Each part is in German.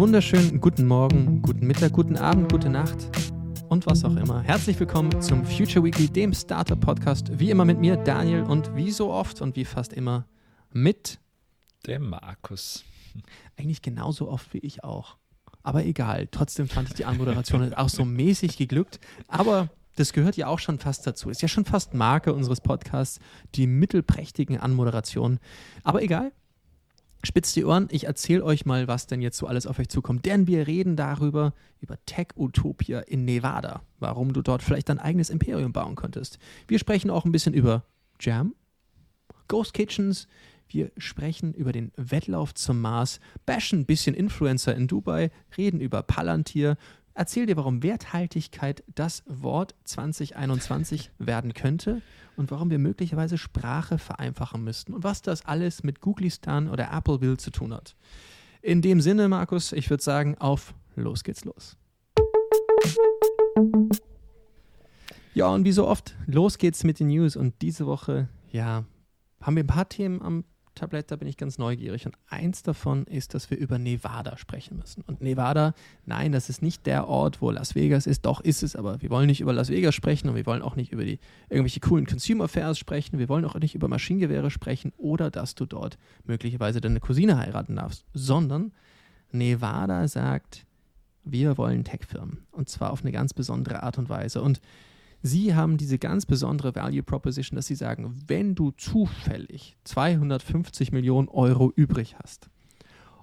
wunderschönen guten Morgen, guten Mittag, guten Abend, gute Nacht und was auch immer. Herzlich willkommen zum Future Weekly, dem Startup-Podcast. Wie immer mit mir, Daniel, und wie so oft und wie fast immer mit dem Markus. Eigentlich genauso oft wie ich auch. Aber egal, trotzdem fand ich die Anmoderation auch so mäßig geglückt. Aber das gehört ja auch schon fast dazu. Ist ja schon fast Marke unseres Podcasts, die mittelprächtigen Anmoderationen. Aber egal, Spitzt die Ohren, ich erzähle euch mal, was denn jetzt so alles auf euch zukommt. Denn wir reden darüber, über Tech Utopia in Nevada, warum du dort vielleicht dein eigenes Imperium bauen könntest. Wir sprechen auch ein bisschen über Jam, Ghost Kitchens, wir sprechen über den Wettlauf zum Mars, bashen ein bisschen Influencer in Dubai, reden über Palantir, erzähl dir, warum Werthaltigkeit das Wort 2021 werden könnte und warum wir möglicherweise Sprache vereinfachen müssten und was das alles mit Googlistan oder Appleville zu tun hat. In dem Sinne, Markus, ich würde sagen, auf los geht's los. Ja, und wie so oft, los geht's mit den News und diese Woche, ja, haben wir ein paar Themen am Tablett, da bin ich ganz neugierig. Und eins davon ist, dass wir über Nevada sprechen müssen. Und Nevada, nein, das ist nicht der Ort, wo Las Vegas ist. Doch ist es, aber wir wollen nicht über Las Vegas sprechen und wir wollen auch nicht über die irgendwelche coolen Consumer Affairs sprechen. Wir wollen auch nicht über Maschinengewehre sprechen oder dass du dort möglicherweise deine Cousine heiraten darfst, sondern Nevada sagt, wir wollen Tech-Firmen. Und zwar auf eine ganz besondere Art und Weise. Und Sie haben diese ganz besondere Value Proposition, dass Sie sagen, wenn du zufällig 250 Millionen Euro übrig hast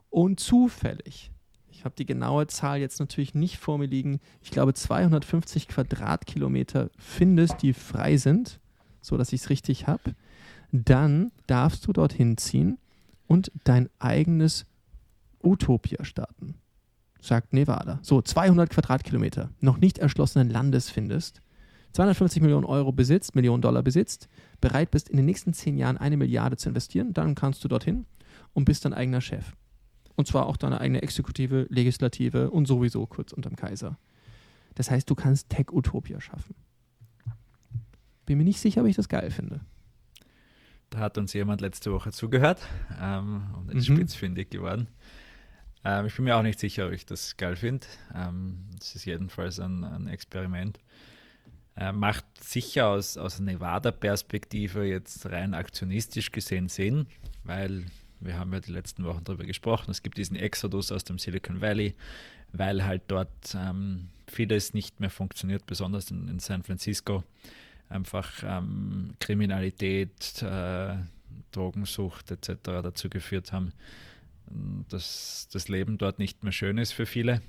und zufällig, ich habe die genaue Zahl jetzt natürlich nicht vor mir liegen, ich glaube 250 Quadratkilometer findest, die frei sind, so dass ich es richtig habe, dann darfst du dorthin ziehen und dein eigenes Utopia starten, sagt Nevada. So, 200 Quadratkilometer noch nicht erschlossenen Landes findest 250 Millionen Euro besitzt, Millionen Dollar besitzt, bereit bist, in den nächsten zehn Jahren eine Milliarde zu investieren, dann kannst du dorthin und bist dein eigener Chef. Und zwar auch deine eigene Exekutive, Legislative und sowieso kurz unterm Kaiser. Das heißt, du kannst Tech-Utopia schaffen. Bin mir nicht sicher, ob ich das geil finde. Da hat uns jemand letzte Woche zugehört ähm, und ist mhm. spitzfindig geworden. Ähm, ich bin mir auch nicht sicher, ob ich das geil finde. Ähm, es ist jedenfalls ein, ein Experiment. Äh, macht sicher aus, aus Nevada-Perspektive jetzt rein aktionistisch gesehen Sinn, weil wir haben ja die letzten Wochen darüber gesprochen, es gibt diesen Exodus aus dem Silicon Valley, weil halt dort ähm, vieles nicht mehr funktioniert, besonders in, in San Francisco. Einfach ähm, Kriminalität, äh, Drogensucht etc. dazu geführt haben, dass das Leben dort nicht mehr schön ist für viele.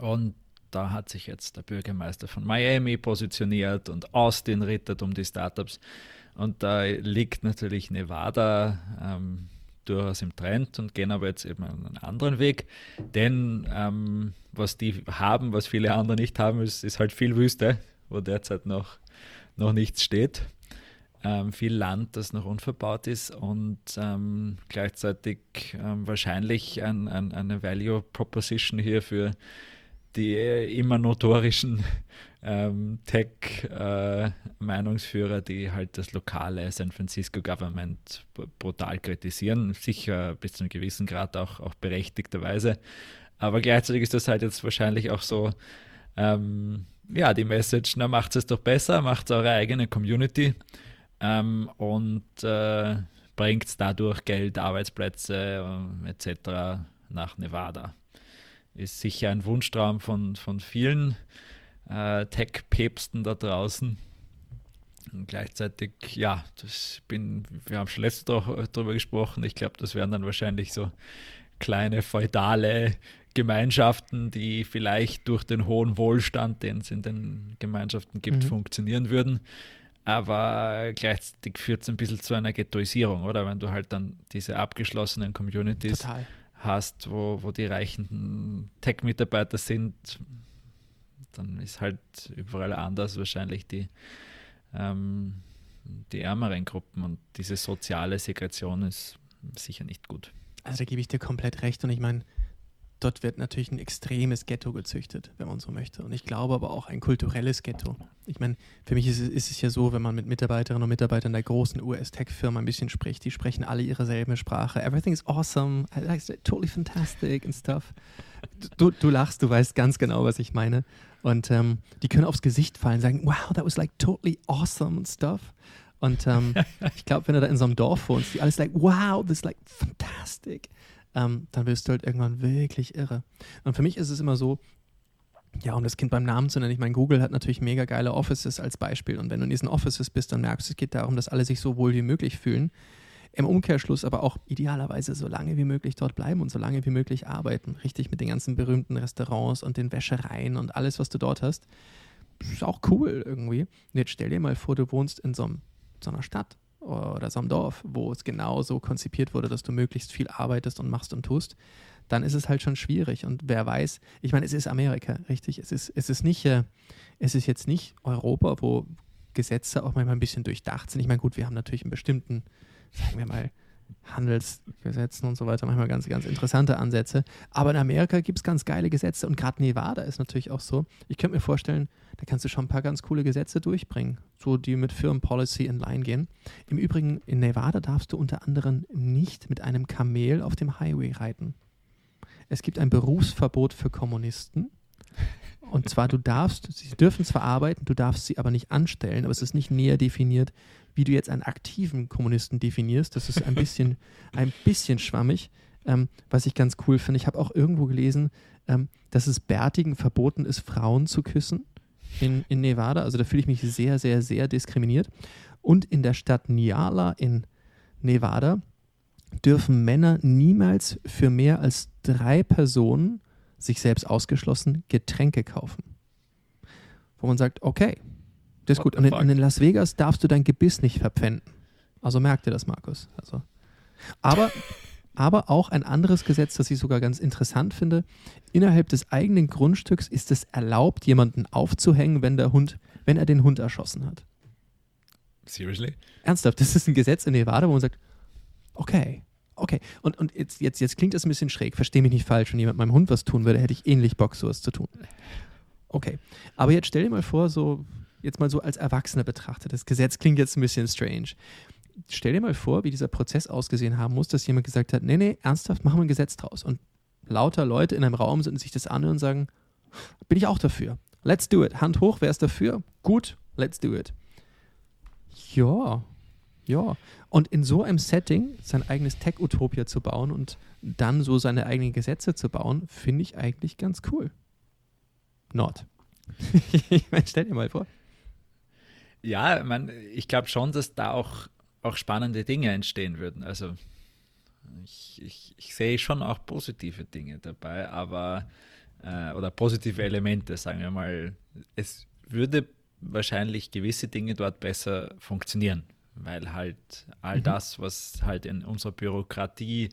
Und da hat sich jetzt der Bürgermeister von Miami positioniert und Austin rittert um die Startups. Und da liegt natürlich Nevada ähm, durchaus im Trend und gehen aber jetzt eben einen anderen Weg. Denn ähm, was die haben, was viele andere nicht haben, ist, ist halt viel Wüste, wo derzeit noch, noch nichts steht. Ähm, viel Land, das noch unverbaut ist und ähm, gleichzeitig ähm, wahrscheinlich ein, ein, eine Value Proposition hier für die immer notorischen ähm, Tech-Meinungsführer, äh, die halt das lokale San Francisco Government brutal kritisieren, sicher bis zu einem gewissen Grad auch, auch berechtigterweise. Aber gleichzeitig ist das halt jetzt wahrscheinlich auch so, ähm, ja, die Message, na macht es doch besser, macht eure eigene Community ähm, und äh, bringt dadurch Geld, Arbeitsplätze äh, etc. nach Nevada ist sicher ein Wunschtraum von, von vielen äh, Tech-Päpsten da draußen. Und gleichzeitig, ja, das bin, wir haben schon letztes Mal darüber gesprochen. Ich glaube, das wären dann wahrscheinlich so kleine feudale Gemeinschaften, die vielleicht durch den hohen Wohlstand, den es in den Gemeinschaften gibt, mhm. funktionieren würden. Aber gleichzeitig führt es ein bisschen zu einer Ghettoisierung, oder? Wenn du halt dann diese abgeschlossenen Communities Total hast, wo, wo die reichen Tech-Mitarbeiter sind, dann ist halt überall anders wahrscheinlich die, ähm, die ärmeren Gruppen und diese soziale Segregation ist sicher nicht gut. Also da gebe ich dir komplett recht und ich meine, dort wird natürlich ein extremes Ghetto gezüchtet, wenn man so möchte. Und ich glaube aber auch ein kulturelles Ghetto. Ich meine, für mich ist es, ist es ja so, wenn man mit Mitarbeiterinnen und Mitarbeitern der großen US-Tech-Firma ein bisschen spricht, die sprechen alle ihre selbe Sprache. Everything's awesome, like, totally fantastic and stuff. Du, du lachst, du weißt ganz genau, was ich meine. Und ähm, die können aufs Gesicht fallen, sagen, wow, that was like totally awesome and stuff. Und ähm, ich glaube, wenn du da in so einem Dorf wohnst, die alles like, wow, this is like fantastic ähm, dann wirst du halt irgendwann wirklich irre. Und für mich ist es immer so, ja, um das Kind beim Namen zu nennen, ich meine, Google hat natürlich mega geile Offices als Beispiel. Und wenn du in diesen Offices bist, dann merkst du, es geht darum, dass alle sich so wohl wie möglich fühlen. Im Umkehrschluss aber auch idealerweise so lange wie möglich dort bleiben und so lange wie möglich arbeiten. Richtig mit den ganzen berühmten Restaurants und den Wäschereien und alles, was du dort hast. Ist auch cool irgendwie. Und jetzt stell dir mal vor, du wohnst in so, einem, so einer Stadt oder so einem Dorf, wo es genau so konzipiert wurde, dass du möglichst viel arbeitest und machst und tust, dann ist es halt schon schwierig. Und wer weiß, ich meine, es ist Amerika, richtig? Es ist, es ist nicht, äh, es ist jetzt nicht Europa, wo Gesetze auch manchmal ein bisschen durchdacht sind. Ich meine, gut, wir haben natürlich einen bestimmten, sagen wir mal, Handelsgesetzen und so weiter, manchmal ganz, ganz interessante Ansätze. Aber in Amerika gibt es ganz geile Gesetze und gerade Nevada ist natürlich auch so. Ich könnte mir vorstellen, da kannst du schon ein paar ganz coole Gesetze durchbringen, so die mit Firmenpolicy in Line gehen. Im Übrigen, in Nevada darfst du unter anderem nicht mit einem Kamel auf dem Highway reiten. Es gibt ein Berufsverbot für Kommunisten. Und zwar, du darfst, sie dürfen zwar arbeiten, du darfst sie aber nicht anstellen, aber es ist nicht näher definiert, wie du jetzt einen aktiven Kommunisten definierst. Das ist ein bisschen, ein bisschen schwammig, ähm, was ich ganz cool finde. Ich habe auch irgendwo gelesen, ähm, dass es Bärtigen verboten ist, Frauen zu küssen in, in Nevada. Also da fühle ich mich sehr, sehr, sehr diskriminiert. Und in der Stadt Niala in Nevada dürfen Männer niemals für mehr als drei Personen, sich selbst ausgeschlossen, Getränke kaufen. Wo man sagt, okay, das ist gut. Und in, in, Las Vegas darfst du dein Gebiss nicht verpfänden. Also merkt ihr das, Markus. Also. Aber, aber auch ein anderes Gesetz, das ich sogar ganz interessant finde. Innerhalb des eigenen Grundstücks ist es erlaubt, jemanden aufzuhängen, wenn der Hund, wenn er den Hund erschossen hat. Seriously? Ernsthaft, das ist ein Gesetz in Nevada, wo man sagt, okay, okay. Und, und jetzt, jetzt, jetzt klingt das ein bisschen schräg, verstehe mich nicht falsch, wenn jemand meinem Hund was tun würde, hätte ich ähnlich Bock, sowas zu tun. Okay. Aber jetzt stell dir mal vor, so jetzt mal so als Erwachsener betrachtet, das Gesetz klingt jetzt ein bisschen strange. Stell dir mal vor, wie dieser Prozess ausgesehen haben muss, dass jemand gesagt hat, nee, nee, ernsthaft, machen wir ein Gesetz draus. Und lauter Leute in einem Raum sind sich das anhören und sagen, bin ich auch dafür. Let's do it. Hand hoch, wer ist dafür? Gut, let's do it. Ja, ja. Und in so einem Setting sein eigenes Tech-Utopia zu bauen und dann so seine eigenen Gesetze zu bauen, finde ich eigentlich ganz cool. Not. ich meine, stell dir mal vor. Ja, man, ich glaube schon, dass da auch, auch spannende Dinge entstehen würden. Also ich, ich, ich sehe schon auch positive Dinge dabei, aber äh, oder positive Elemente, sagen wir mal. Es würde wahrscheinlich gewisse Dinge dort besser funktionieren, weil halt all mhm. das, was halt in unserer Bürokratie,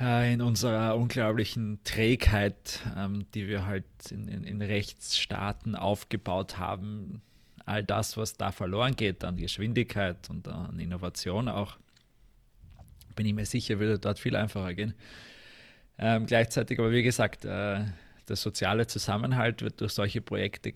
äh, in unserer unglaublichen Trägheit, ähm, die wir halt in, in, in Rechtsstaaten aufgebaut haben, all das, was da verloren geht an Geschwindigkeit und an Innovation auch, bin ich mir sicher, würde dort viel einfacher gehen. Ähm, gleichzeitig aber, wie gesagt, äh, der soziale Zusammenhalt wird durch solche Projekte,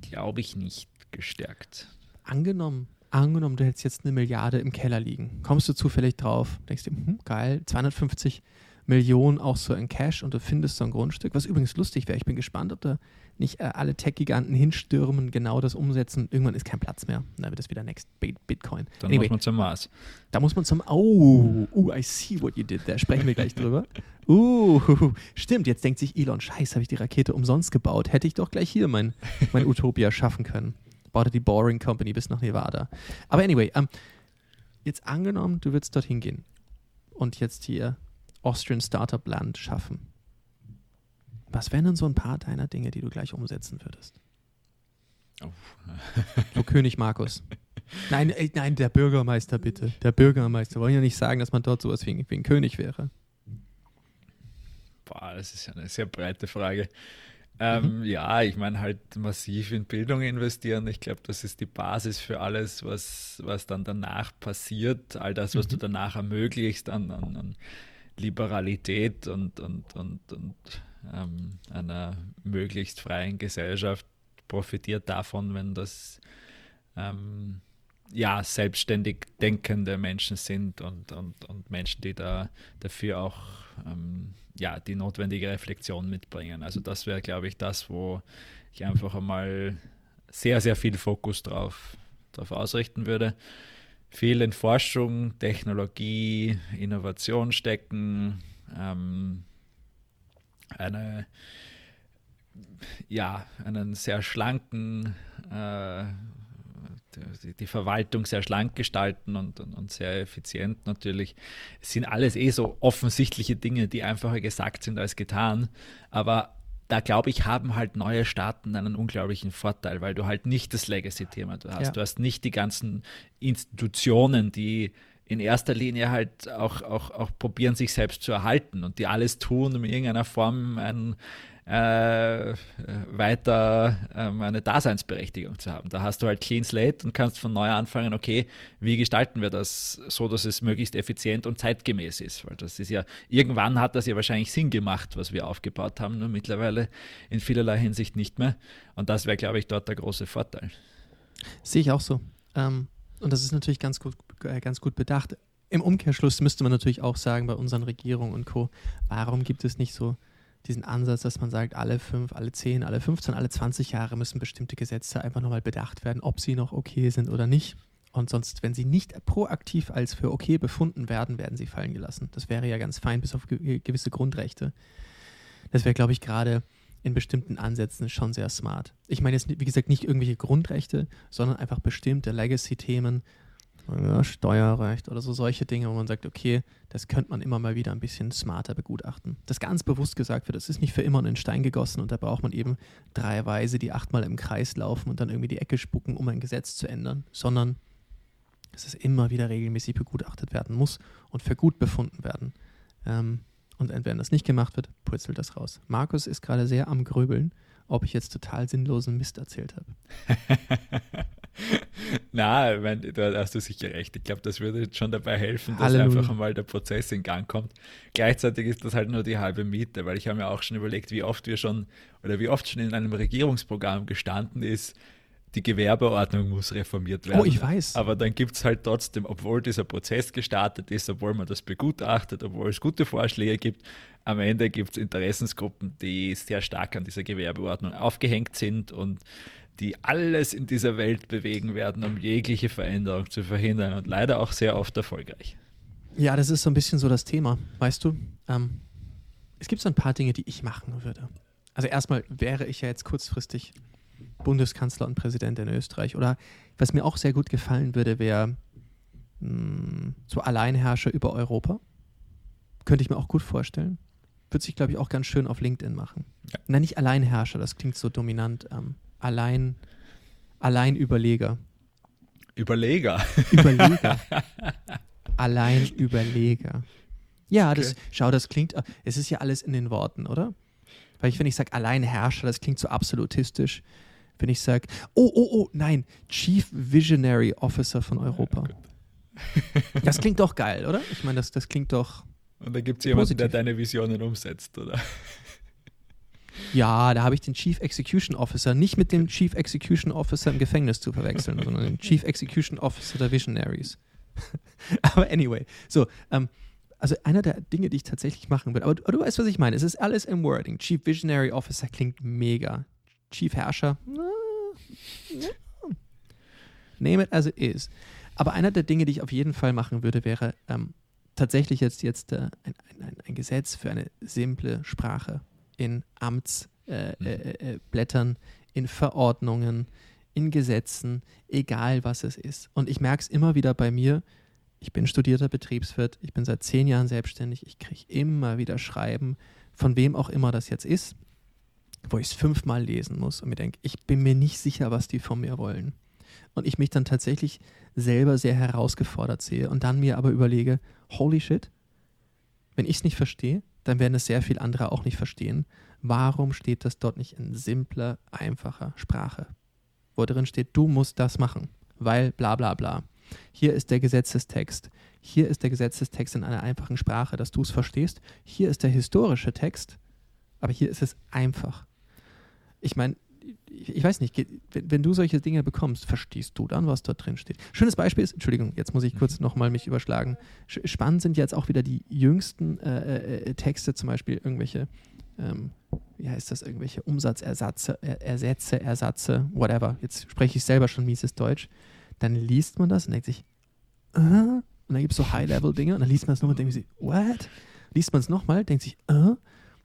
glaube ich, nicht gestärkt. Angenommen, angenommen, du hättest jetzt eine Milliarde im Keller liegen. Kommst du zufällig drauf? Denkst du, hm, geil, 250 Millionen auch so in Cash und du findest so ein Grundstück, was übrigens lustig wäre. Ich bin gespannt, ob da nicht äh, alle Tech-Giganten hinstürmen, genau das umsetzen. Irgendwann ist kein Platz mehr. Dann wird es wieder Next Bitcoin. Dann anyway, muss man zum Mars. Da muss man zum. Oh, uh, I see what you did. Da sprechen wir gleich drüber. Uh, stimmt. Jetzt denkt sich Elon, Scheiße, habe ich die Rakete umsonst gebaut. Hätte ich doch gleich hier mein, mein Utopia schaffen können. Baute die Boring Company bis nach Nevada. Aber anyway, ähm, jetzt angenommen, du würdest dorthin gehen und jetzt hier Austrian Startup Land schaffen was wären denn so ein paar deiner Dinge, die du gleich umsetzen würdest? Oh. so König Markus. Nein, ey, nein, der Bürgermeister bitte. Der Bürgermeister. Wir wollen ja nicht sagen, dass man dort sowas wie, wie ein König wäre. Boah, das ist ja eine sehr breite Frage. Ähm, mhm. Ja, ich meine halt massiv in Bildung investieren. Ich glaube, das ist die Basis für alles, was, was dann danach passiert. All das, was mhm. du danach ermöglicht an, an, an Liberalität und, und, und, und ähm, einer möglichst freien Gesellschaft profitiert davon, wenn das ähm, ja, selbstständig denkende Menschen sind und, und, und Menschen, die da dafür auch ähm, ja, die notwendige Reflexion mitbringen. Also das wäre, glaube ich, das, wo ich einfach einmal sehr, sehr viel Fokus drauf, drauf ausrichten würde. Viel in Forschung, Technologie, Innovation stecken, ähm, eine, ja, einen sehr schlanken äh, die Verwaltung sehr schlank gestalten und, und, und, sehr effizient natürlich. Es sind alles eh so offensichtliche Dinge, die einfacher gesagt sind als getan. Aber da glaube ich, haben halt neue Staaten einen unglaublichen Vorteil, weil du halt nicht das Legacy-Thema hast. Ja. Du hast nicht die ganzen Institutionen, die in erster Linie halt auch, auch, auch probieren, sich selbst zu erhalten und die alles tun, um in irgendeiner Form ein äh, weiter ähm, eine Daseinsberechtigung zu haben. Da hast du halt Clean Slate und kannst von neu anfangen, okay, wie gestalten wir das so, dass es möglichst effizient und zeitgemäß ist? Weil das ist ja, irgendwann hat das ja wahrscheinlich Sinn gemacht, was wir aufgebaut haben, nur mittlerweile in vielerlei Hinsicht nicht mehr. Und das wäre, glaube ich, dort der große Vorteil. Sehe ich auch so. Ähm, und das ist natürlich ganz gut, ganz gut bedacht. Im Umkehrschluss müsste man natürlich auch sagen, bei unseren Regierungen und Co., warum gibt es nicht so diesen Ansatz, dass man sagt, alle fünf, alle zehn, alle 15, alle 20 Jahre müssen bestimmte Gesetze einfach nochmal bedacht werden, ob sie noch okay sind oder nicht. Und sonst, wenn sie nicht proaktiv als für okay befunden werden, werden sie fallen gelassen. Das wäre ja ganz fein, bis auf gewisse Grundrechte. Das wäre, glaube ich, gerade in bestimmten Ansätzen schon sehr smart. Ich meine jetzt, wie gesagt, nicht irgendwelche Grundrechte, sondern einfach bestimmte Legacy-Themen, ja, Steuerrecht oder so solche Dinge, wo man sagt, okay, das könnte man immer mal wieder ein bisschen smarter begutachten. Das ganz bewusst gesagt wird, das ist nicht für immer in Stein gegossen und da braucht man eben drei Weise, die achtmal im Kreis laufen und dann irgendwie die Ecke spucken, um ein Gesetz zu ändern, sondern dass es immer wieder regelmäßig begutachtet werden muss und für gut befunden werden. Ähm, und wenn das nicht gemacht wird, purzelt das raus. Markus ist gerade sehr am Gröbeln, ob ich jetzt total sinnlosen Mist erzählt habe. Na, mein, da hast du sicher recht. Ich glaube, das würde schon dabei helfen, dass Halleluja. einfach einmal der Prozess in Gang kommt. Gleichzeitig ist das halt nur die halbe Miete, weil ich habe mir auch schon überlegt, wie oft wir schon oder wie oft schon in einem Regierungsprogramm gestanden ist, die Gewerbeordnung muss reformiert werden. Oh, ich weiß. Aber dann gibt es halt trotzdem, obwohl dieser Prozess gestartet ist, obwohl man das begutachtet, obwohl es gute Vorschläge gibt, am Ende gibt es Interessensgruppen, die sehr stark an dieser Gewerbeordnung aufgehängt sind und die alles in dieser Welt bewegen werden, um jegliche Veränderung zu verhindern und leider auch sehr oft erfolgreich. Ja, das ist so ein bisschen so das Thema, weißt du? Ähm, es gibt so ein paar Dinge, die ich machen würde. Also erstmal wäre ich ja jetzt kurzfristig Bundeskanzler und Präsident in Österreich. Oder was mir auch sehr gut gefallen würde, wäre hm, so Alleinherrscher über Europa. Könnte ich mir auch gut vorstellen. Würde sich, glaube ich, auch ganz schön auf LinkedIn machen. Ja. Nein, nicht Alleinherrscher, das klingt so dominant. Ähm, allein, Alleinüberleger. Überleger. Überleger. Alleinüberleger. Ja, okay. das, schau, das klingt, es ist ja alles in den Worten, oder? Weil ich, wenn ich sage Alleinherrscher, das klingt so absolutistisch. Wenn ich sage, oh, oh, oh, nein, Chief Visionary Officer von Europa. das klingt doch geil, oder? Ich meine, das, das klingt doch. Und da gibt es jemanden, der deine Visionen umsetzt, oder? Ja, da habe ich den Chief Execution Officer nicht mit dem Chief Execution Officer im Gefängnis zu verwechseln, sondern den Chief Execution Officer der Visionaries. Aber anyway, so, ähm, also einer der Dinge, die ich tatsächlich machen würde, aber, aber, du weißt, was ich meine. Es ist alles im Wording. Chief Visionary Officer klingt mega. Chief Herrscher, name it as it is. Aber einer der Dinge, die ich auf jeden Fall machen würde, wäre ähm, tatsächlich jetzt, jetzt äh, ein, ein, ein, Gesetz für eine simple Sprache in Amtsblättern, äh, äh, äh in Verordnungen, in Gesetzen, egal was es ist. Und ich merke es immer wieder bei mir, ich bin studierter Betriebswirt, ich bin seit zehn Jahren selbstständig, ich kriege immer wieder Schreiben, von wem auch immer das jetzt ist, wo ich es fünfmal lesen muss und mir denke, ich bin mir nicht sicher, was die von mir wollen. Und ich mich dann tatsächlich selber sehr herausgefordert sehe und dann mir aber überlege, holy shit, wenn ich es nicht verstehe, dann werden es sehr viele andere auch nicht verstehen. Warum steht das dort nicht in simpler, einfacher Sprache? Wo drin steht, du musst das machen, weil bla bla bla. Hier ist der Gesetzestext. Hier ist der Gesetzestext in einer einfachen Sprache, dass du es verstehst. Hier ist der historische Text, aber hier ist es einfach. Ich meine, ich weiß nicht, wenn, wenn, du solche Dinge bekommst, verstehst du dann, was dort drin steht. Schönes Beispiel ist, Entschuldigung, jetzt muss ich kurz mhm. nochmal mich überschlagen. Spannend sind jetzt auch wieder die jüngsten äh, äh, äh, Texte, zum Beispiel irgendwelche, ähm, wie heißt das, irgendwelche Umsatzersatze, er, Ersätze, Ersatze, whatever. Jetzt spreche ich selber schon mieses Deutsch. Dann liest man das und denkt sich, äh? und dann gibt es so High-Level-Dinge und dann liest man es nochmal und denkt sich, what? Liest man es nochmal, denkt sich, äh?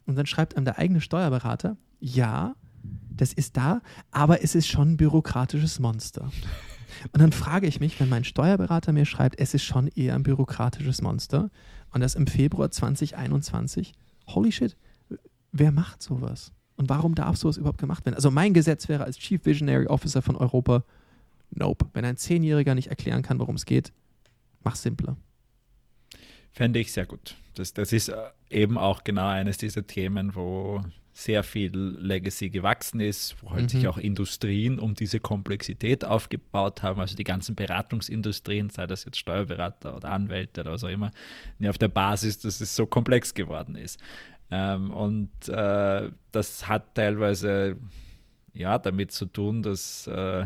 Und dann schreibt einem der eigene Steuerberater, ja, das ist da, aber es ist schon ein bürokratisches Monster. Und dann frage ich mich, wenn mein Steuerberater mir schreibt, es ist schon eher ein bürokratisches Monster und das im Februar 2021, holy shit, wer macht sowas? Und warum darf sowas überhaupt gemacht werden? Also mein Gesetz wäre als Chief Visionary Officer von Europa, nope. Wenn ein Zehnjähriger nicht erklären kann, worum es geht, mach simpler. Fände ich sehr gut. Das, das ist äh, eben auch genau eines dieser Themen, wo sehr viel Legacy gewachsen ist, wo halt mhm. sich auch Industrien um diese Komplexität aufgebaut haben, also die ganzen Beratungsindustrien, sei das jetzt Steuerberater oder Anwälte oder was auch immer, auf der Basis, dass es so komplex geworden ist. Ähm, und äh, das hat teilweise ja damit zu tun, dass äh,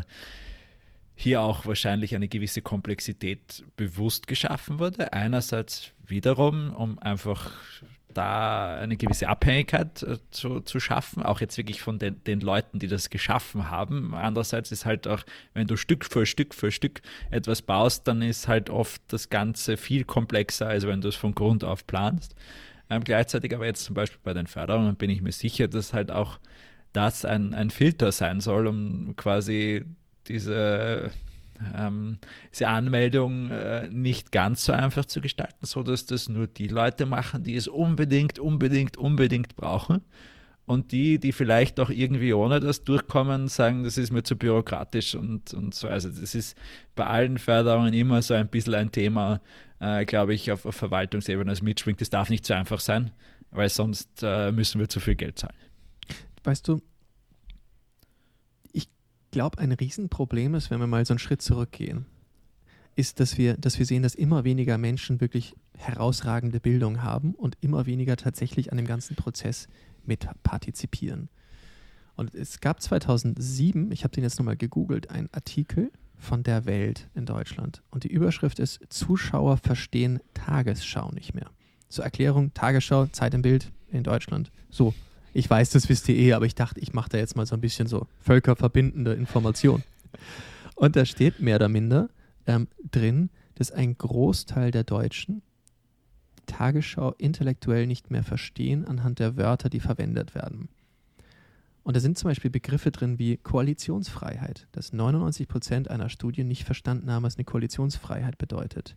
hier auch wahrscheinlich eine gewisse Komplexität bewusst geschaffen wurde. Einerseits wiederum, um einfach da eine gewisse Abhängigkeit äh, zu, zu schaffen, auch jetzt wirklich von den, den Leuten, die das geschaffen haben. Andererseits ist halt auch, wenn du Stück für Stück für Stück etwas baust, dann ist halt oft das Ganze viel komplexer, als wenn du es von Grund auf planst. Ähm, gleichzeitig aber jetzt zum Beispiel bei den Förderungen bin ich mir sicher, dass halt auch das ein, ein Filter sein soll, um quasi diese ähm, diese Anmeldung äh, nicht ganz so einfach zu gestalten, sodass das nur die Leute machen, die es unbedingt, unbedingt, unbedingt brauchen. Und die, die vielleicht auch irgendwie ohne das durchkommen, sagen, das ist mir zu bürokratisch und, und so. Also das ist bei allen Förderungen immer so ein bisschen ein Thema, äh, glaube ich, auf, auf Verwaltungsebene, das mitschwingt. Das darf nicht so einfach sein, weil sonst äh, müssen wir zu viel Geld zahlen. Weißt du, glaube, ein Riesenproblem ist, wenn wir mal so einen Schritt zurückgehen, ist, dass wir, dass wir sehen, dass immer weniger Menschen wirklich herausragende Bildung haben und immer weniger tatsächlich an dem ganzen Prozess mit partizipieren. Und es gab 2007, ich habe den jetzt nochmal gegoogelt, einen Artikel von der Welt in Deutschland. Und die Überschrift ist Zuschauer verstehen Tagesschau nicht mehr. Zur Erklärung, Tagesschau, Zeit im Bild in Deutschland. So, ich weiß, das wisst ihr eh, aber ich dachte, ich mache da jetzt mal so ein bisschen so völkerverbindende Information. Und da steht mehr oder minder ähm, drin, dass ein Großteil der Deutschen Tagesschau intellektuell nicht mehr verstehen anhand der Wörter, die verwendet werden. Und da sind zum Beispiel Begriffe drin wie Koalitionsfreiheit, dass 99 Prozent einer Studie nicht verstanden haben, was eine Koalitionsfreiheit bedeutet.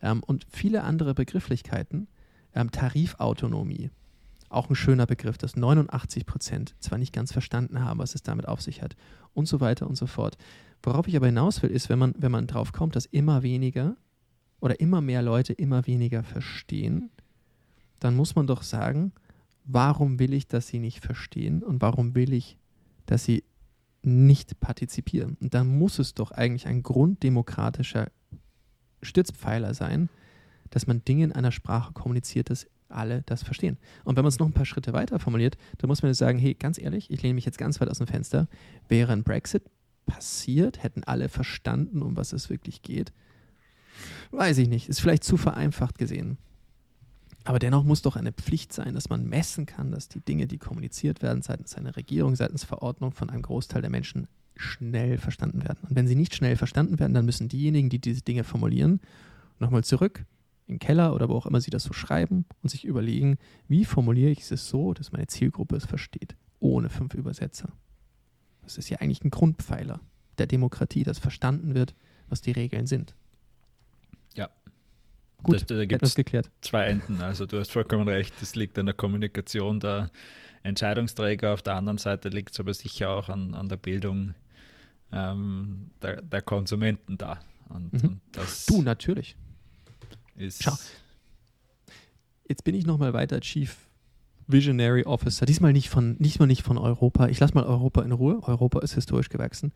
Ähm, und viele andere Begrifflichkeiten, ähm, Tarifautonomie, auch ein schöner Begriff, dass 89 Prozent zwar nicht ganz verstanden haben, was es damit auf sich hat und so weiter und so fort. Worauf ich aber hinaus will, ist, wenn man, wenn man drauf kommt, dass immer weniger oder immer mehr Leute immer weniger verstehen, dann muss man doch sagen, warum will ich, dass sie nicht verstehen und warum will ich, dass sie nicht partizipieren? Und dann muss es doch eigentlich ein grunddemokratischer Stützpfeiler sein, dass man Dinge in einer Sprache kommuniziert, dass alle das verstehen. Und wenn man es noch ein paar Schritte weiter formuliert, dann muss man sagen, hey, ganz ehrlich, ich lehne mich jetzt ganz weit aus dem Fenster, wäre ein Brexit passiert, hätten alle verstanden, um was es wirklich geht? Weiß ich nicht, ist vielleicht zu vereinfacht gesehen. Aber dennoch muss doch eine Pflicht sein, dass man messen kann, dass die Dinge, die kommuniziert werden seitens einer Regierung, seitens Verordnung von einem Großteil der Menschen schnell verstanden werden. Und wenn sie nicht schnell verstanden werden, dann müssen diejenigen, die diese Dinge formulieren, nochmal zurück in den Keller oder wo auch immer sie das so schreiben und sich überlegen, wie formuliere ich es so, dass meine Zielgruppe es versteht, ohne fünf Übersetzer. Das ist ja eigentlich ein Grundpfeiler der Demokratie, dass verstanden wird, was die Regeln sind. Ja. Gut, das, da gibt es geklärt. zwei Enden. Also du hast vollkommen recht, es liegt an der Kommunikation der Entscheidungsträger. Auf der anderen Seite liegt es aber sicher auch an, an der Bildung ähm, der, der, Konsumenten da. Und, mhm. und das du, natürlich. Ist Schau. Jetzt bin ich nochmal weiter Chief Visionary Officer. Diesmal nicht von, diesmal nicht von Europa. Ich lasse mal Europa in Ruhe. Europa ist historisch gewachsen.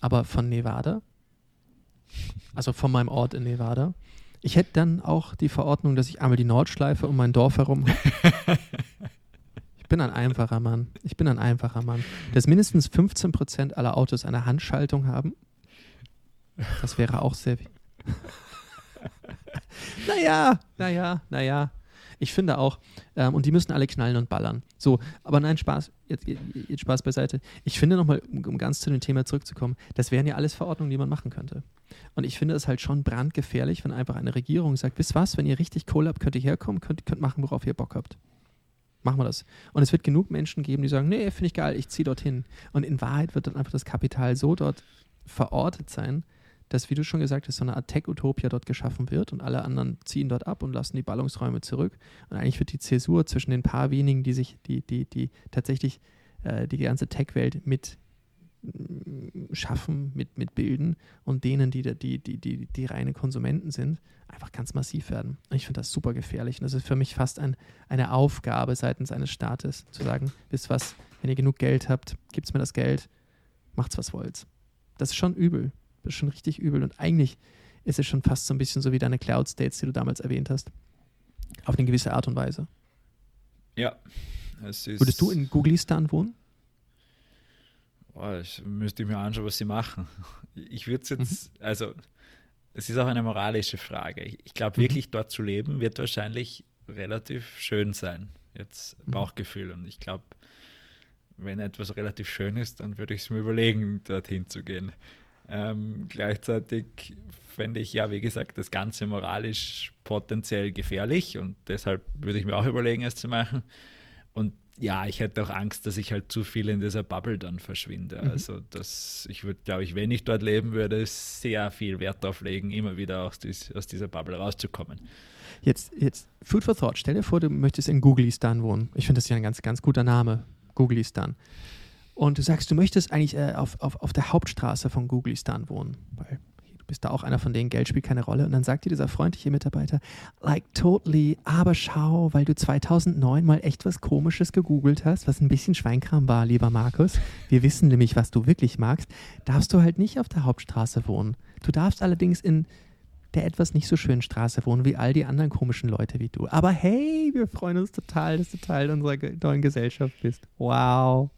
Aber von Nevada. Also von meinem Ort in Nevada. Ich hätte dann auch die Verordnung, dass ich einmal die Nordschleife um mein Dorf herum ich bin ein einfacher Mann. Ich bin ein einfacher Mann. Dass mindestens 15 Prozent aller Autos eine Handschaltung haben. Das wäre auch sehr. Naja, naja, naja. Ich finde auch, ähm, und die müssen alle knallen und ballern. So, aber nein, Spaß, jetzt, jetzt Spaß beiseite. Ich finde nochmal, um, um ganz zu dem Thema zurückzukommen, das wären ja alles Verordnungen, die man machen könnte. Und ich finde es halt schon brandgefährlich, wenn einfach eine Regierung sagt, wisst was, wenn ihr richtig Kohle habt, könnt ihr herkommen, könnt, könnt machen, worauf ihr Bock habt. Machen wir das. Und es wird genug Menschen geben, die sagen, nee, finde ich geil, ich ziehe dorthin. Und in Wahrheit wird dann einfach das Kapital so dort verortet sein, dass, wie du schon gesagt hast, so eine Art Tech-Utopia dort geschaffen wird und alle anderen ziehen dort ab und lassen die Ballungsräume zurück. Und eigentlich wird die Zäsur zwischen den paar wenigen, die sich, die, die, die tatsächlich äh, die ganze Tech-Welt mit mm, schaffen, mit, mit bilden und denen, die, die, die, die, die reine Konsumenten sind, einfach ganz massiv werden. Und ich finde das super gefährlich. Und das ist für mich fast ein, eine Aufgabe seitens eines Staates, zu sagen, wisst was, wenn ihr genug Geld habt, gibt's mir das Geld, macht's was wollt. Das ist schon übel. Das ist schon richtig übel. Und eigentlich ist es schon fast so ein bisschen so wie deine Cloud States, die du damals erwähnt hast. Auf eine gewisse Art und Weise. Ja. Würdest du in Googlistan wohnen? Boah, ich müsste mir anschauen, was sie machen. Ich würde es jetzt, mhm. also es ist auch eine moralische Frage. Ich, ich glaube, mhm. wirklich dort zu leben, wird wahrscheinlich relativ schön sein. Jetzt mhm. Bauchgefühl. Und ich glaube, wenn etwas relativ schön ist, dann würde ich es mir überlegen, dorthin zu gehen. Ähm, gleichzeitig fände ich ja, wie gesagt, das Ganze moralisch potenziell gefährlich und deshalb würde ich mir auch überlegen, es zu machen. Und ja, ich hätte auch Angst, dass ich halt zu viel in dieser Bubble dann verschwinde. Mhm. Also, dass ich würde, glaube ich, wenn ich dort leben würde, sehr viel Wert darauf legen, immer wieder aus, dies, aus dieser Bubble rauszukommen. Jetzt, jetzt, Food for Thought, stell dir vor, du möchtest in Googlistan wohnen. Ich finde das ja ein ganz, ganz guter Name, Googlistan und du sagst, du möchtest eigentlich äh, auf, auf, auf der Hauptstraße von Googlistan wohnen, weil du bist da auch einer von denen, Geld spielt keine Rolle. Und dann sagt dir dieser freundliche Mitarbeiter, like totally, aber schau, weil du 2009 mal echt was Komisches gegoogelt hast, was ein bisschen Schweinkram war, lieber Markus. Wir wissen nämlich, was du wirklich magst. Darfst du halt nicht auf der Hauptstraße wohnen. Du darfst allerdings in der etwas nicht so schönen Straße wohnen wie all die anderen komischen Leute wie du. Aber hey, wir freuen uns total, dass du Teil unserer neuen Gesellschaft bist. Wow.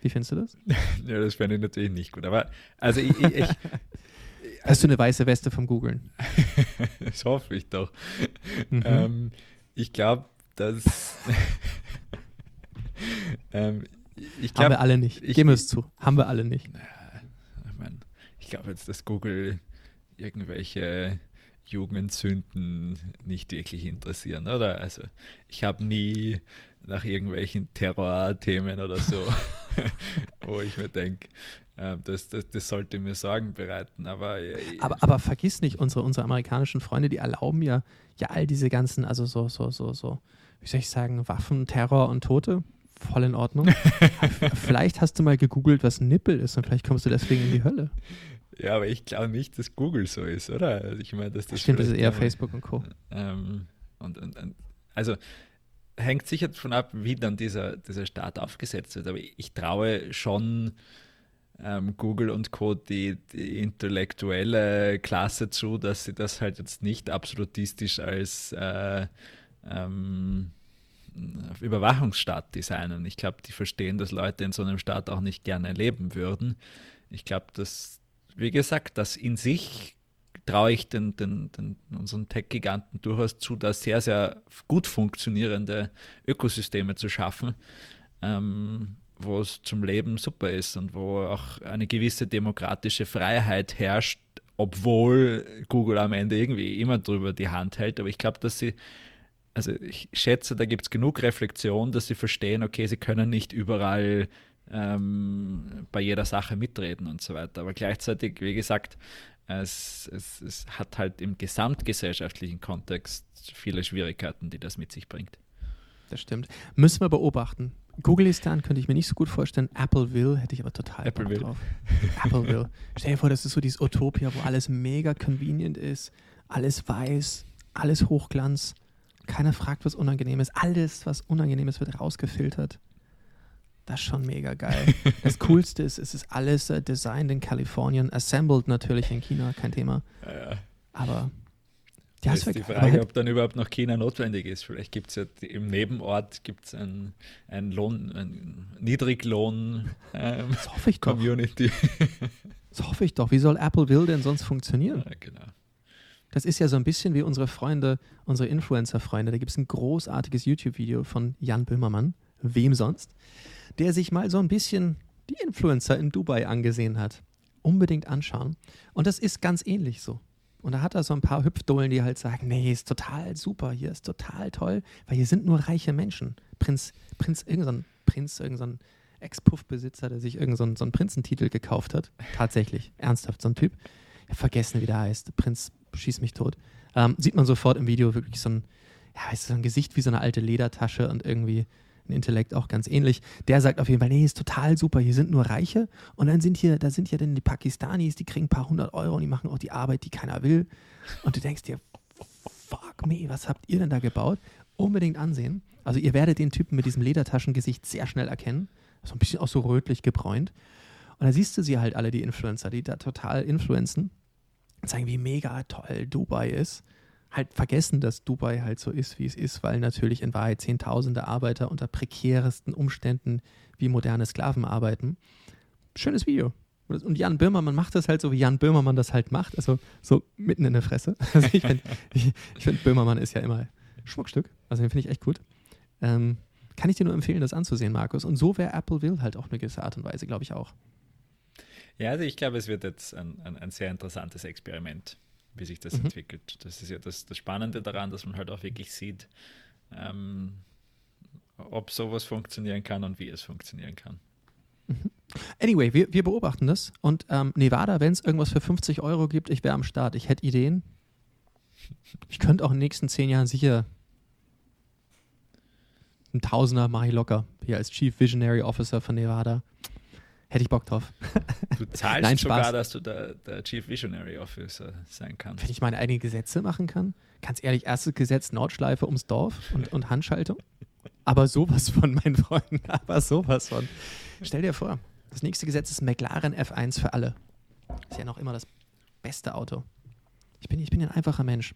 Wie findest du das? ja, das fände ich natürlich nicht gut. Aber also ich, ich, ich Hast du eine weiße Weste vom Googlen? das hoffe ich doch. Mhm. Ähm, ich glaube, dass. ähm, ich glaub, Haben wir alle nicht. Ich, Geben wir es zu. Haben wir alle nicht. Ich, mein, ich glaube jetzt, dass Google irgendwelche Jugendsünden nicht wirklich interessieren, oder? Also ich habe nie nach irgendwelchen Terrorthemen oder so, wo ich mir denke, äh, das, das, das, sollte mir Sorgen bereiten. Aber, äh, aber, aber vergiss nicht, unsere, unsere amerikanischen Freunde, die erlauben ja, ja all diese ganzen, also so, so, so, so, wie soll ich sagen, Waffen, Terror und Tote. Voll in Ordnung. vielleicht hast du mal gegoogelt, was ein Nippel ist und vielleicht kommst du deswegen in die Hölle. Ja, aber ich glaube nicht, dass Google so ist, oder? Also ich meine, dass das Stimmt, das ist eher Facebook und Co. Ähm, und, und, und, also hängt sicher davon ab, wie dann dieser, dieser Start aufgesetzt wird. Aber ich traue schon ähm, Google und Co. Die, die, intellektuelle Klasse zu, dass sie das halt jetzt nicht absolutistisch als äh, ähm, Überwachungsstaat designen. Ich glaube, die verstehen, dass Leute in so einem Staat auch nicht gerne leben würden. Ich glaube, dass, wie gesagt, das in sich traue ich den, den, den, unseren Tech-Giganten durchaus zu, da sehr, sehr gut funktionierende Ökosysteme zu schaffen, ähm, wo es zum Leben super ist und wo auch eine gewisse demokratische Freiheit herrscht, obwohl Google am Ende irgendwie immer drüber die Hand hält. Aber ich glaube, dass sie, also ich schätze, da gibt es genug Reflexion, dass sie verstehen, okay, sie können nicht überall ähm, bei jeder Sache mitreden und so weiter. Aber gleichzeitig, wie gesagt, es, es, es hat halt im gesamtgesellschaftlichen Kontext viele Schwierigkeiten, die das mit sich bringt. Das stimmt. Müssen wir beobachten. Googleistan könnte ich mir nicht so gut vorstellen. Appleville hätte ich aber total Appleville. drauf. Appleville. Stell dir vor, das ist so dieses Utopia, wo alles mega convenient ist, alles weiß, alles Hochglanz. Keiner fragt, was unangenehm ist. Alles, was unangenehm ist, wird rausgefiltert. Das ist schon mega geil. Das Coolste ist, es ist alles äh, designed in Kalifornien, assembled natürlich in China, kein Thema. Ja, ja. Aber ja, ist die Frage, halt ob dann überhaupt noch China notwendig ist. Vielleicht gibt es ja im Nebenort gibt's ein, ein Lohn, ein Niedriglohn ähm, das hoffe ich Community. Das hoffe ich doch. Wie soll Apple Will denn sonst funktionieren? Ja, genau. Das ist ja so ein bisschen wie unsere Freunde, unsere Influencer-Freunde. Da gibt es ein großartiges YouTube-Video von Jan Böhmermann, wem sonst, der sich mal so ein bisschen die Influencer in Dubai angesehen hat. Unbedingt anschauen. Und das ist ganz ähnlich so. Und da hat er so ein paar Hüpfdohlen, die halt sagen, nee, ist total super, hier ist total toll, weil hier sind nur reiche Menschen. Prinz, Prinz, irgendein Prinz, irgendein Ex-Puff-Besitzer, der sich irgendein so einen Prinzentitel gekauft hat. Tatsächlich, ernsthaft, so ein Typ. Vergessen, wie der heißt. Prinz schieß mich tot. Ähm, sieht man sofort im Video wirklich so ein, ja, ist so ein Gesicht wie so eine alte Ledertasche und irgendwie ein Intellekt auch ganz ähnlich. Der sagt auf jeden Fall, nee, ist total super, hier sind nur Reiche und dann sind hier, da sind ja dann die Pakistanis, die kriegen ein paar hundert Euro und die machen auch die Arbeit, die keiner will. Und du denkst dir, fuck me, was habt ihr denn da gebaut? Unbedingt ansehen. Also ihr werdet den Typen mit diesem Ledertaschengesicht sehr schnell erkennen. So ein bisschen auch so rötlich gebräunt. Und da siehst du sie halt alle, die Influencer, die da total influenzen und zeigen, wie mega toll Dubai ist halt vergessen, dass Dubai halt so ist, wie es ist, weil natürlich in Wahrheit Zehntausende Arbeiter unter prekäresten Umständen wie moderne Sklaven arbeiten. Schönes Video. Und Jan Böhmermann macht das halt so, wie Jan Böhmermann das halt macht, also so mitten in der Fresse. Also ich finde, ich, find, Böhmermann ist ja immer Schmuckstück, also den finde ich echt gut. Ähm, kann ich dir nur empfehlen, das anzusehen, Markus. Und so wäre Apple Will halt auch eine gewisse Art und Weise, glaube ich auch. Ja, also ich glaube, es wird jetzt ein, ein, ein sehr interessantes Experiment wie sich das mhm. entwickelt. Das ist ja das, das Spannende daran, dass man halt auch wirklich sieht, ähm, ob sowas funktionieren kann und wie es funktionieren kann. Mhm. Anyway, wir, wir beobachten das und ähm, Nevada, wenn es irgendwas für 50 Euro gibt, ich wäre am Start. Ich hätte Ideen. Ich könnte auch in den nächsten zehn Jahren sicher ein Tausender mache ich locker, hier als Chief Visionary Officer von Nevada. Hätte ich Bock drauf. Du zahlst Nein, sogar, dass du der, der, Chief Visionary Officer sein kannst. Wenn ich meine eigenen Gesetze machen kann, ganz ehrlich, erstes Gesetz Nordschleife ums Dorf und, und Handschaltung. Aber sowas von, meinen Freunden, aber sowas von. Stell dir vor, das nächste Gesetz ist McLaren F1 für alle. Ist ja noch immer das beste Auto. Ich bin, ich bin ein einfacher Mensch.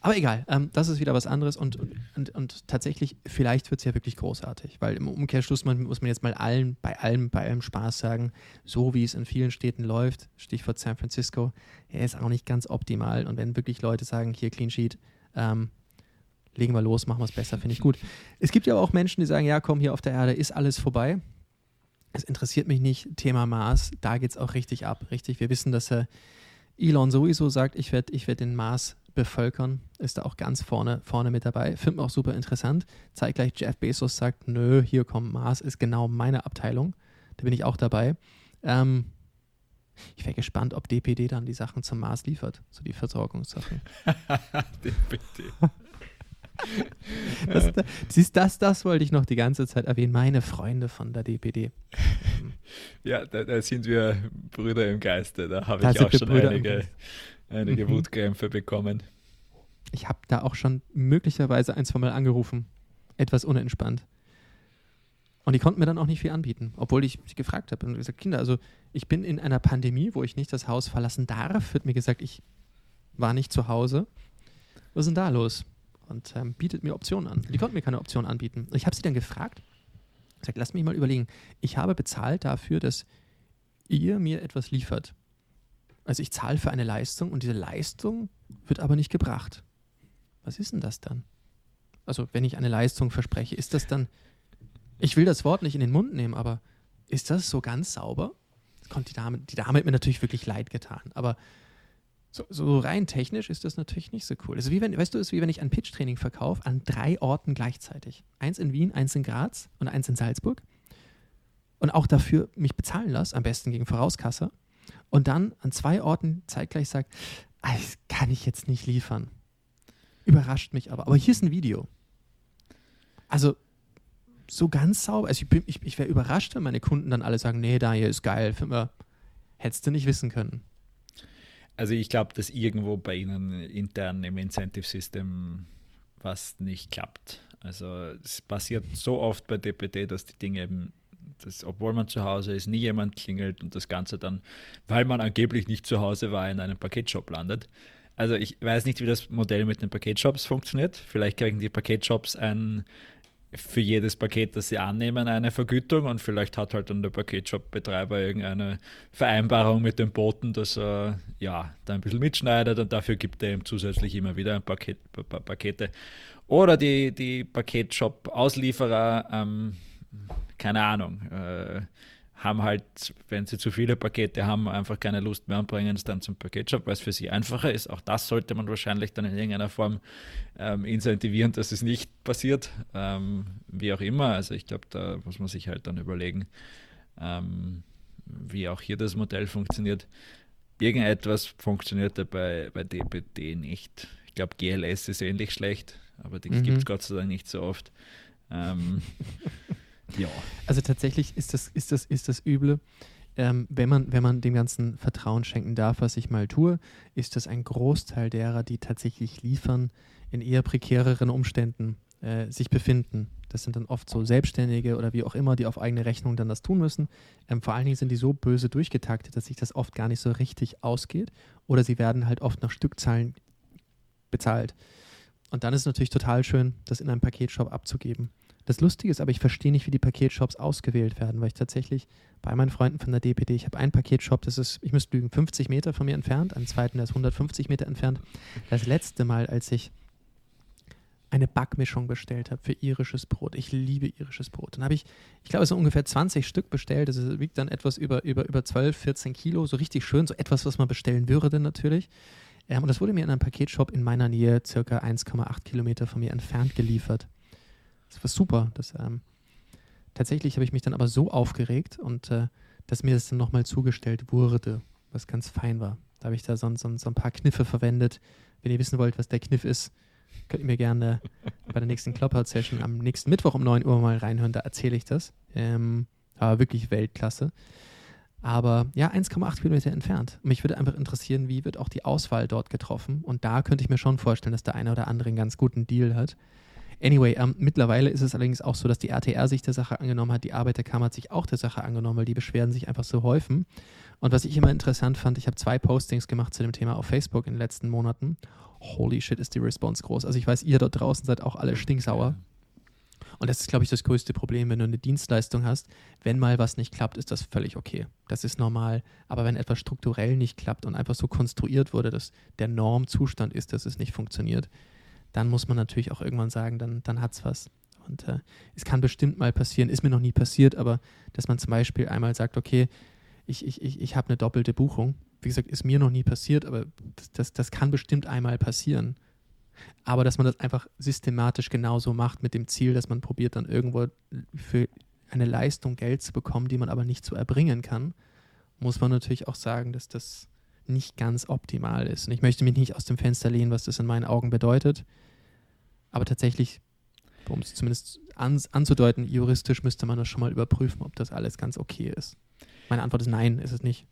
Aber egal, ähm, das ist wieder was anderes und, und, und tatsächlich, vielleicht wird es ja wirklich großartig, weil im Umkehrschluss man, muss man jetzt mal allen, bei allem, bei allem Spaß sagen, so wie es in vielen Städten läuft, Stichwort San Francisco, er ist auch nicht ganz optimal und wenn wirklich Leute sagen, hier Clean Sheet, ähm, legen wir los, machen wir es besser, finde ich gut. Es gibt ja auch Menschen, die sagen, ja komm, hier auf der Erde ist alles vorbei. Es interessiert mich nicht, Thema Mars, da geht es auch richtig ab, richtig. Wir wissen, dass er Elon sowieso sagt, ich werde ich werd den Mars bevölkern, ist da auch ganz vorne, vorne mit dabei. Finden wir auch super interessant. Zeitgleich Jeff Bezos sagt, nö, hier kommt Mars, ist genau meine Abteilung. Da bin ich auch dabei. Ähm, ich wäre gespannt, ob DPD dann die Sachen zum Mars liefert, so die Versorgungssachen. DPD. das, siehst, das, das wollte ich noch die ganze Zeit erwähnen. Meine Freunde von der DPD. Ja, da, da sind wir Brüder im Geiste. Da habe ich auch schon Brüder einige einige mhm. Wutkrämpfe bekommen. Ich habe da auch schon möglicherweise ein, zwei Mal angerufen. Etwas unentspannt. Und die konnten mir dann auch nicht viel anbieten, obwohl ich gefragt habe und gesagt, Kinder, also ich bin in einer Pandemie, wo ich nicht das Haus verlassen darf, wird mir gesagt, ich war nicht zu Hause. Was ist denn da los? Und ähm, bietet mir Optionen an. Die konnten mir keine Option anbieten. Ich habe sie dann gefragt, gesagt, lass mich mal überlegen. Ich habe bezahlt dafür, dass ihr mir etwas liefert. Also ich zahle für eine Leistung und diese Leistung wird aber nicht gebracht. Was ist denn das dann? Also wenn ich eine Leistung verspreche, ist das dann, ich will das Wort nicht in den Mund nehmen, aber ist das so ganz sauber? die Dame, die Dame hat mir natürlich wirklich leid getan, aber so, so, rein technisch ist das natürlich nicht so cool. Also wie wenn, weißt du, ist wie wenn ich ein Pitch-Training verkaufe an drei Orten gleichzeitig. Eins in Wien, eins in Graz und eins in Salzburg. Und auch dafür mich bezahlen lasse, am besten gegen Vorauskasse und dann an zwei Orten zeitgleich sagt, ah, das kann ich jetzt nicht liefern. Überrascht mich aber. Aber hier ist ein Video. Also so ganz sauber. Also ich, ich, ich wäre überrascht, wenn meine Kunden dann alle sagen, nee, da hier ist geil, wir, hättest du nicht wissen können. Also ich glaube, dass irgendwo bei Ihnen intern im Incentive System was nicht klappt. Also es passiert so oft bei DPD, dass die Dinge eben dass, obwohl man zu Hause ist, nie jemand klingelt und das Ganze dann, weil man angeblich nicht zu Hause war, in einem Paketshop landet. Also ich weiß nicht, wie das Modell mit den Paketshops funktioniert. Vielleicht kriegen die Paketshops ein für jedes Paket, das sie annehmen, eine Vergütung und vielleicht hat halt dann der Paketshop-Betreiber irgendeine Vereinbarung mit dem Boten, dass er ja da ein bisschen mitschneidet und dafür gibt er ihm zusätzlich immer wieder ein Paket, Pakete. Oder die, die Paketshop-Auslieferer, ähm, keine Ahnung, äh, haben halt, wenn sie zu viele Pakete haben, einfach keine Lust mehr und bringen es dann zum Paketshop, weil es für sie einfacher ist. Auch das sollte man wahrscheinlich dann in irgendeiner Form ähm, incentivieren, dass es nicht passiert, ähm, wie auch immer. Also ich glaube, da muss man sich halt dann überlegen, ähm, wie auch hier das Modell funktioniert. Irgendetwas funktioniert bei, bei DPD nicht. Ich glaube, GLS ist ähnlich schlecht, aber die mhm. gibt es Gott sei Dank nicht so oft. Ja. Also tatsächlich ist das, ist das, ist das Üble. Ähm, wenn, man, wenn man dem Ganzen Vertrauen schenken darf, was ich mal tue, ist das ein Großteil derer, die tatsächlich liefern, in eher prekäreren Umständen äh, sich befinden. Das sind dann oft so Selbstständige oder wie auch immer, die auf eigene Rechnung dann das tun müssen. Ähm, vor allen Dingen sind die so böse durchgetaktet, dass sich das oft gar nicht so richtig ausgeht. Oder sie werden halt oft nach Stückzahlen bezahlt. Und dann ist es natürlich total schön, das in einem Paketshop abzugeben. Das Lustige ist aber, ich verstehe nicht, wie die Paketshops ausgewählt werden, weil ich tatsächlich bei meinen Freunden von der DPD, ich habe einen Paketshop, das ist, ich müsste lügen, 50 Meter von mir entfernt, einen zweiten, der ist 150 Meter entfernt. Das letzte Mal, als ich eine Backmischung bestellt habe für irisches Brot. Ich liebe irisches Brot. Dann habe ich, ich glaube, es sind ungefähr 20 Stück bestellt. Das wiegt dann etwas über, über, über 12, 14 Kilo. So richtig schön, so etwas, was man bestellen würde natürlich. Ähm, und das wurde mir in einem Paketshop in meiner Nähe, circa 1,8 Kilometer von mir entfernt geliefert. Das war super. Das, ähm, tatsächlich habe ich mich dann aber so aufgeregt und äh, dass mir das dann nochmal zugestellt wurde, was ganz fein war. Da habe ich da so, so, so, ein paar Kniffe verwendet. Wenn ihr wissen wollt, was der Kniff ist, könnt ihr mir gerne bei der nächsten Clubhouse-Session am nächsten Mittwoch um 9 Uhr mal reinhören, da erzähle ich das. Ähm, aber wirklich Weltklasse. Aber ja, 1,8 Kilometer entfernt. Mich würde einfach interessieren, wie wird auch die Auswahl dort getroffen. Und da könnte ich mir schon vorstellen, dass der eine oder andere einen ganz guten Deal hat. Anyway, ähm, mittlerweile ist es allerdings auch so, dass die RTR sich der Sache angenommen hat, die Arbeiterkammer hat sich auch der Sache angenommen, weil die Beschwerden sich einfach so häufen. Und was ich immer interessant fand, ich habe zwei Postings gemacht zu dem Thema auf Facebook in den letzten Monaten. Holy shit, ist die Response groß. Also ich weiß, ihr dort draußen seid auch alle stinksauer. Und das ist, glaube ich, das größte Problem, wenn du eine Dienstleistung hast. Wenn mal was nicht klappt, ist das völlig okay. Das ist normal. Aber wenn etwas strukturell nicht klappt und einfach so konstruiert wurde, dass der Normzustand ist, dass es nicht funktioniert, dann muss man natürlich auch irgendwann sagen, dann, dann hat es was. Und äh, es kann bestimmt mal passieren, ist mir noch nie passiert, aber dass man zum Beispiel einmal sagt, okay, ich, ich, ich, ich habe eine doppelte Buchung. Wie gesagt, ist mir noch nie passiert, aber das, das, das kann bestimmt einmal passieren. Aber dass man das einfach systematisch genauso macht mit dem Ziel, dass man probiert, dann irgendwo für eine Leistung Geld zu bekommen, die man aber nicht so erbringen kann, muss man natürlich auch sagen, dass das nicht ganz optimal ist. Und ich möchte mich nicht aus dem Fenster lehnen, was das in meinen Augen bedeutet. Aber tatsächlich, um es zumindest an, anzudeuten, juristisch müsste man das schon mal überprüfen, ob das alles ganz okay ist. Meine Antwort ist nein, ist es nicht.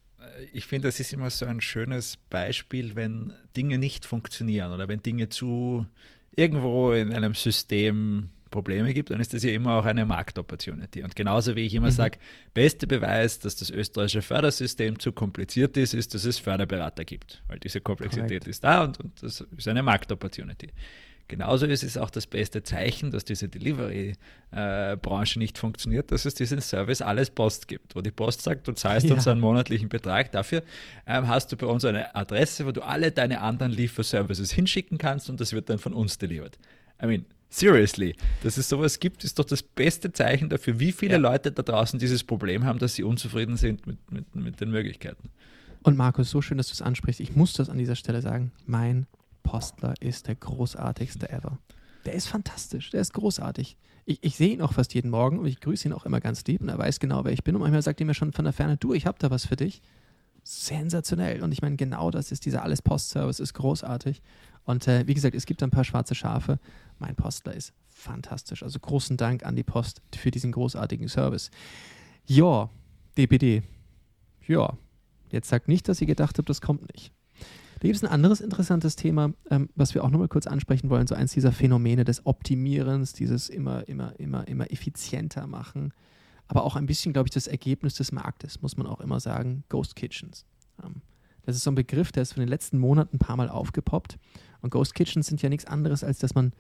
Ich finde, das ist immer so ein schönes Beispiel, wenn Dinge nicht funktionieren oder wenn Dinge zu irgendwo in einem System Probleme gibt, dann ist das ja immer auch eine Marktopportunity. Und genauso wie ich immer mhm. sage, beste Beweis, dass das österreichische Fördersystem zu kompliziert ist, ist, dass es Förderberater gibt. Weil diese Komplexität Correct. ist da und, und das ist eine Marktopportunity. Genauso ist es auch das beste Zeichen, dass diese Delivery-Branche äh, nicht funktioniert, dass es diesen Service alles Post gibt, wo die Post sagt, du zahlst ja. uns einen monatlichen Betrag. Dafür ähm, hast du bei uns eine Adresse, wo du alle deine anderen Lieferservices hinschicken kannst und das wird dann von uns delivered. I mean, seriously, dass es sowas gibt, ist doch das beste Zeichen dafür, wie viele ja. Leute da draußen dieses Problem haben, dass sie unzufrieden sind mit, mit, mit den Möglichkeiten. Und Markus, so schön, dass du es ansprichst. Ich muss das an dieser Stelle sagen. Mein Postler ist der großartigste ever. Der ist fantastisch, der ist großartig. Ich, ich sehe ihn auch fast jeden Morgen und ich grüße ihn auch immer ganz lieb und er weiß genau, wer ich bin. Und manchmal sagt er mir schon von der Ferne, du, ich habe da was für dich. Sensationell. Und ich meine, genau das ist dieser Alles-Post-Service, ist großartig. Und äh, wie gesagt, es gibt ein paar schwarze Schafe. Mein Postler ist fantastisch. Also großen Dank an die Post für diesen großartigen Service. Ja, DPD. Ja, jetzt sagt nicht, dass ihr gedacht habt, das kommt nicht. Da gibt es ein anderes interessantes Thema, ähm, was wir auch nochmal kurz ansprechen wollen, so eins dieser Phänomene des Optimierens, dieses immer, immer, immer, immer effizienter machen. aber auch ein bisschen, glaube ich, das Ergebnis des Marktes, muss man auch immer sagen, Ghost Kitchens. Ähm, das ist so ein Begriff, der ist in den letzten Monaten ein paar Mal aufgepoppt. Und Ghost Kitchens sind ja nichts anderes, als dass man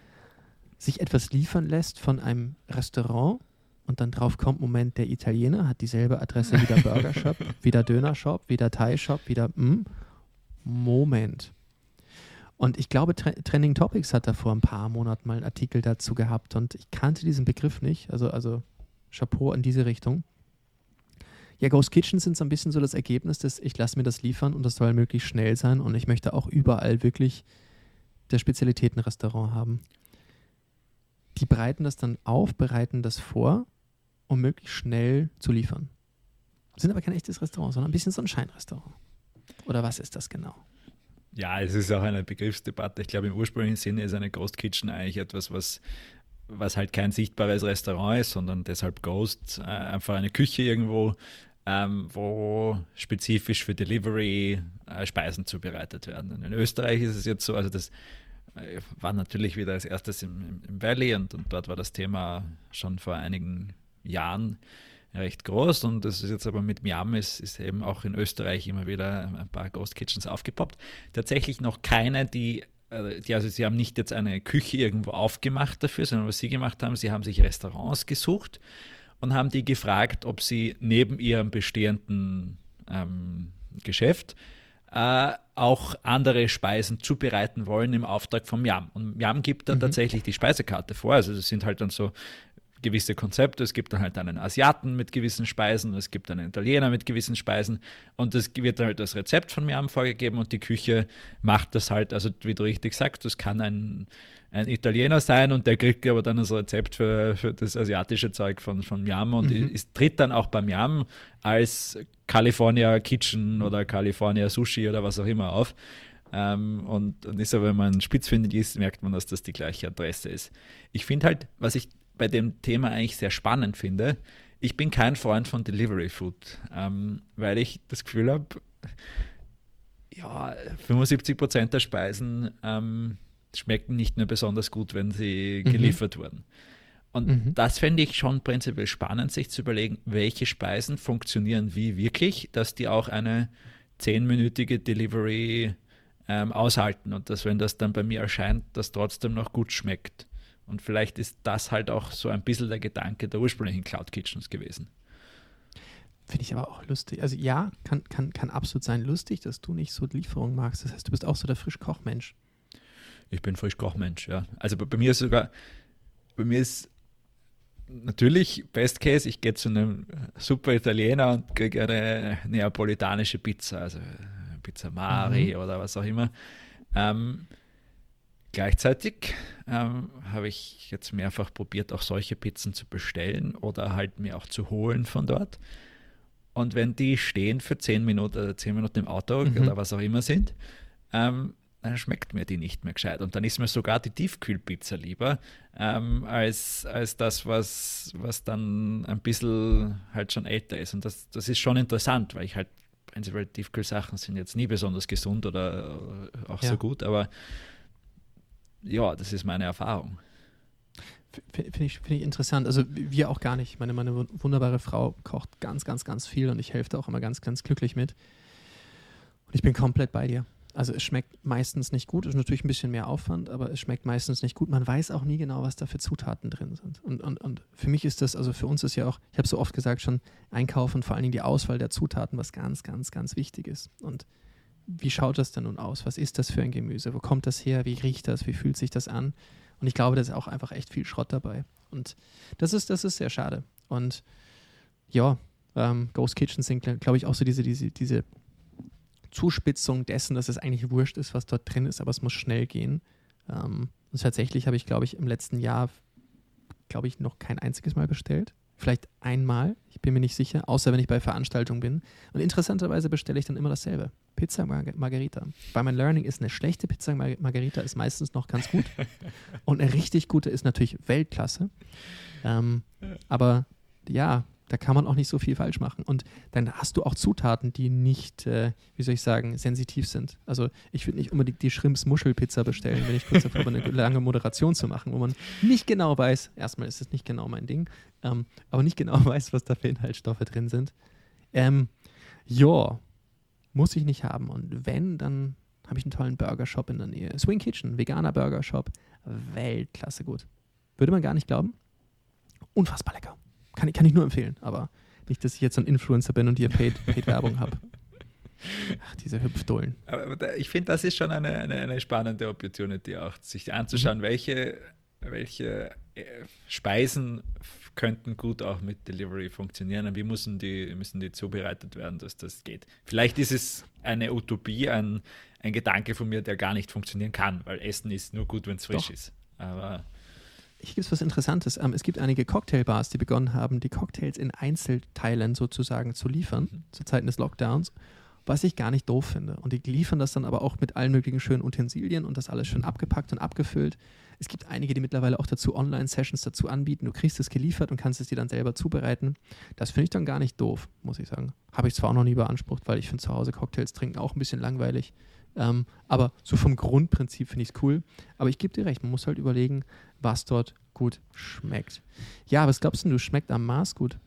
sich etwas liefern lässt von einem Restaurant und dann drauf kommt, Moment, der Italiener hat dieselbe Adresse wie der Burger Shop, wie der Döner Shop, wie der Thai Shop, wieder, mm, Moment. Und ich glaube, Tre Trending Topics hat da vor ein paar Monaten mal einen Artikel dazu gehabt und ich kannte diesen Begriff nicht, also, also Chapeau in diese Richtung. Ja, Ghost Kitchen sind so ein bisschen so das Ergebnis des, ich lasse mir das liefern und das soll möglichst schnell sein und ich möchte auch überall wirklich das Spezialitätenrestaurant haben. Die bereiten das dann auf, bereiten das vor, um möglichst schnell zu liefern. Sind aber kein echtes Restaurant, sondern ein bisschen so ein Scheinrestaurant. Oder was ist das genau? Ja, es ist auch eine Begriffsdebatte. Ich glaube, im ursprünglichen Sinne ist eine Ghost Kitchen eigentlich etwas, was, was halt kein sichtbares Restaurant ist, sondern deshalb Ghost, äh, einfach eine Küche irgendwo, ähm, wo spezifisch für Delivery äh, Speisen zubereitet werden. In Österreich ist es jetzt so, also das war natürlich wieder als erstes im, im Valley und, und dort war das Thema schon vor einigen Jahren recht groß und das ist jetzt aber mit Miam ist, ist eben auch in Österreich immer wieder ein paar Ghost Kitchens aufgepoppt. Tatsächlich noch keine, die, äh, die, also sie haben nicht jetzt eine Küche irgendwo aufgemacht dafür, sondern was sie gemacht haben, sie haben sich Restaurants gesucht und haben die gefragt, ob sie neben ihrem bestehenden ähm, Geschäft äh, auch andere Speisen zubereiten wollen im Auftrag vom Miam. Und Miam gibt dann mhm. tatsächlich die Speisekarte vor. Also das sind halt dann so gewisse Konzepte. Es gibt dann halt einen Asiaten mit gewissen Speisen, es gibt einen Italiener mit gewissen Speisen und das wird halt das Rezept von Miam vorgegeben und die Küche macht das halt, also wie du richtig sagst, das kann ein, ein Italiener sein und der kriegt aber dann das Rezept für, für das asiatische Zeug von, von Miam und mhm. ist, tritt dann auch bei Miam als California Kitchen oder California Sushi oder was auch immer auf. Ähm, und, und ist aber, wenn man spitzfindig ist, merkt man, dass das die gleiche Adresse ist. Ich finde halt, was ich bei dem Thema eigentlich sehr spannend finde. Ich bin kein Freund von Delivery Food, ähm, weil ich das Gefühl habe, ja, 75 Prozent der Speisen ähm, schmecken nicht mehr besonders gut, wenn sie mhm. geliefert wurden. Und mhm. das fände ich schon prinzipiell spannend, sich zu überlegen, welche Speisen funktionieren wie wirklich, dass die auch eine zehnminütige Delivery ähm, aushalten und dass, wenn das dann bei mir erscheint, das trotzdem noch gut schmeckt. Und vielleicht ist das halt auch so ein bisschen der Gedanke der ursprünglichen Cloud Kitchens gewesen. Finde ich aber auch lustig. Also ja, kann, kann, kann absolut sein lustig, dass du nicht so Lieferungen magst. Das heißt, du bist auch so der Frischkochmensch. Ich bin Frischkochmensch, ja. Also bei, bei mir ist sogar, bei mir ist natürlich Best Case, ich gehe zu einem super Italiener und kriege eine neapolitanische Pizza, also Pizza Mari mhm. oder was auch immer. Ähm, Gleichzeitig ähm, habe ich jetzt mehrfach probiert, auch solche Pizzen zu bestellen oder halt mir auch zu holen von dort. Und wenn die stehen für zehn Minuten oder zehn Minuten im Auto mhm. oder was auch immer sind, ähm, dann schmeckt mir die nicht mehr gescheit. Und dann ist mir sogar die Tiefkühlpizza lieber, ähm, als, als das, was, was dann ein bisschen halt schon älter ist. Und das, das ist schon interessant, weil ich halt prinzipiell Tiefkühlsachen sind jetzt nie besonders gesund oder auch ja. so gut, aber ja, das ist meine Erfahrung. Finde ich, find ich interessant. Also wir auch gar nicht. Meine, meine wunderbare Frau kocht ganz, ganz, ganz viel und ich helfe da auch immer ganz, ganz glücklich mit. Und ich bin komplett bei dir. Also es schmeckt meistens nicht gut, ist natürlich ein bisschen mehr Aufwand, aber es schmeckt meistens nicht gut. Man weiß auch nie genau, was da für Zutaten drin sind. Und, und, und für mich ist das, also für uns ist ja auch, ich habe so oft gesagt schon, Einkaufen, vor allen Dingen die Auswahl der Zutaten, was ganz, ganz, ganz wichtig ist. Und wie schaut das denn nun aus? Was ist das für ein Gemüse? Wo kommt das her? Wie riecht das? Wie fühlt sich das an? Und ich glaube, da ist auch einfach echt viel Schrott dabei. Und das ist, das ist sehr schade. Und ja, ähm, Ghost Kitchen sind, glaube ich, auch so diese, diese, diese Zuspitzung dessen, dass es eigentlich wurscht ist, was dort drin ist, aber es muss schnell gehen. Ähm, und tatsächlich habe ich, glaube ich, im letzten Jahr, glaube ich, noch kein einziges Mal bestellt. Vielleicht einmal, ich bin mir nicht sicher, außer wenn ich bei Veranstaltungen bin. Und interessanterweise bestelle ich dann immer dasselbe. Pizza Mar Margarita. Weil mein Learning ist, eine schlechte Pizza Mar Margarita ist meistens noch ganz gut. Und eine richtig gute ist natürlich Weltklasse. Ähm, aber ja, Da kann man auch nicht so viel falsch machen. Und dann hast du auch Zutaten, die nicht, äh, wie soll ich sagen, sensitiv sind. Also ich würde nicht unbedingt die Schrimps-Muschelpizza bestellen, wenn ich kurz davor bin, eine lange Moderation zu machen, wo man nicht genau weiß, erstmal ist es nicht genau mein Ding, ähm, aber nicht genau weiß, was da für Inhaltsstoffe drin sind. Ähm, ja, muss ich nicht haben. Und wenn, dann habe ich einen tollen Burgershop in der Nähe. Swing Kitchen, veganer Burgershop, Weltklasse gut. Würde man gar nicht glauben. Unfassbar lecker. Kann, kann ich nur empfehlen, aber nicht, dass ich jetzt ein Influencer bin und hier Paid, Paid Werbung habe. Ach, diese Hüpfdollen. Aber ich finde, das ist schon eine, eine, eine, spannende Opportunity auch, sich anzuschauen, mhm. welche, welche äh, Speisen könnten gut auch mit Delivery funktionieren und wie müssen die, müssen die zubereitet werden, dass das geht. Vielleicht ist es eine Utopie, ein, ein Gedanke von mir, der gar nicht funktionieren kann, weil Essen ist nur gut, wenn es frisch Doch. ist. Aber hier gibt es was Interessantes. Ähm, es gibt einige Cocktailbars, die begonnen haben, die Cocktails in Einzelteilen sozusagen zu liefern, mhm. zu Zeiten des Lockdowns, was ich gar nicht doof finde. Und die liefern das dann aber auch mit allen möglichen schönen Utensilien und das alles schön abgepackt und abgefüllt. Es gibt einige, die mittlerweile auch dazu Online-Sessions dazu anbieten. Du kriegst es geliefert und kannst es dir dann selber zubereiten. Das finde ich dann gar nicht doof, muss ich sagen. Habe ich zwar auch noch nie beansprucht, weil ich finde zu Hause Cocktails trinken auch ein bisschen langweilig. Ähm, aber so vom Grundprinzip finde ich es cool. Aber ich gebe dir recht, man muss halt überlegen, was dort gut schmeckt. Ja, was glaubst du, schmeckt am Mars gut?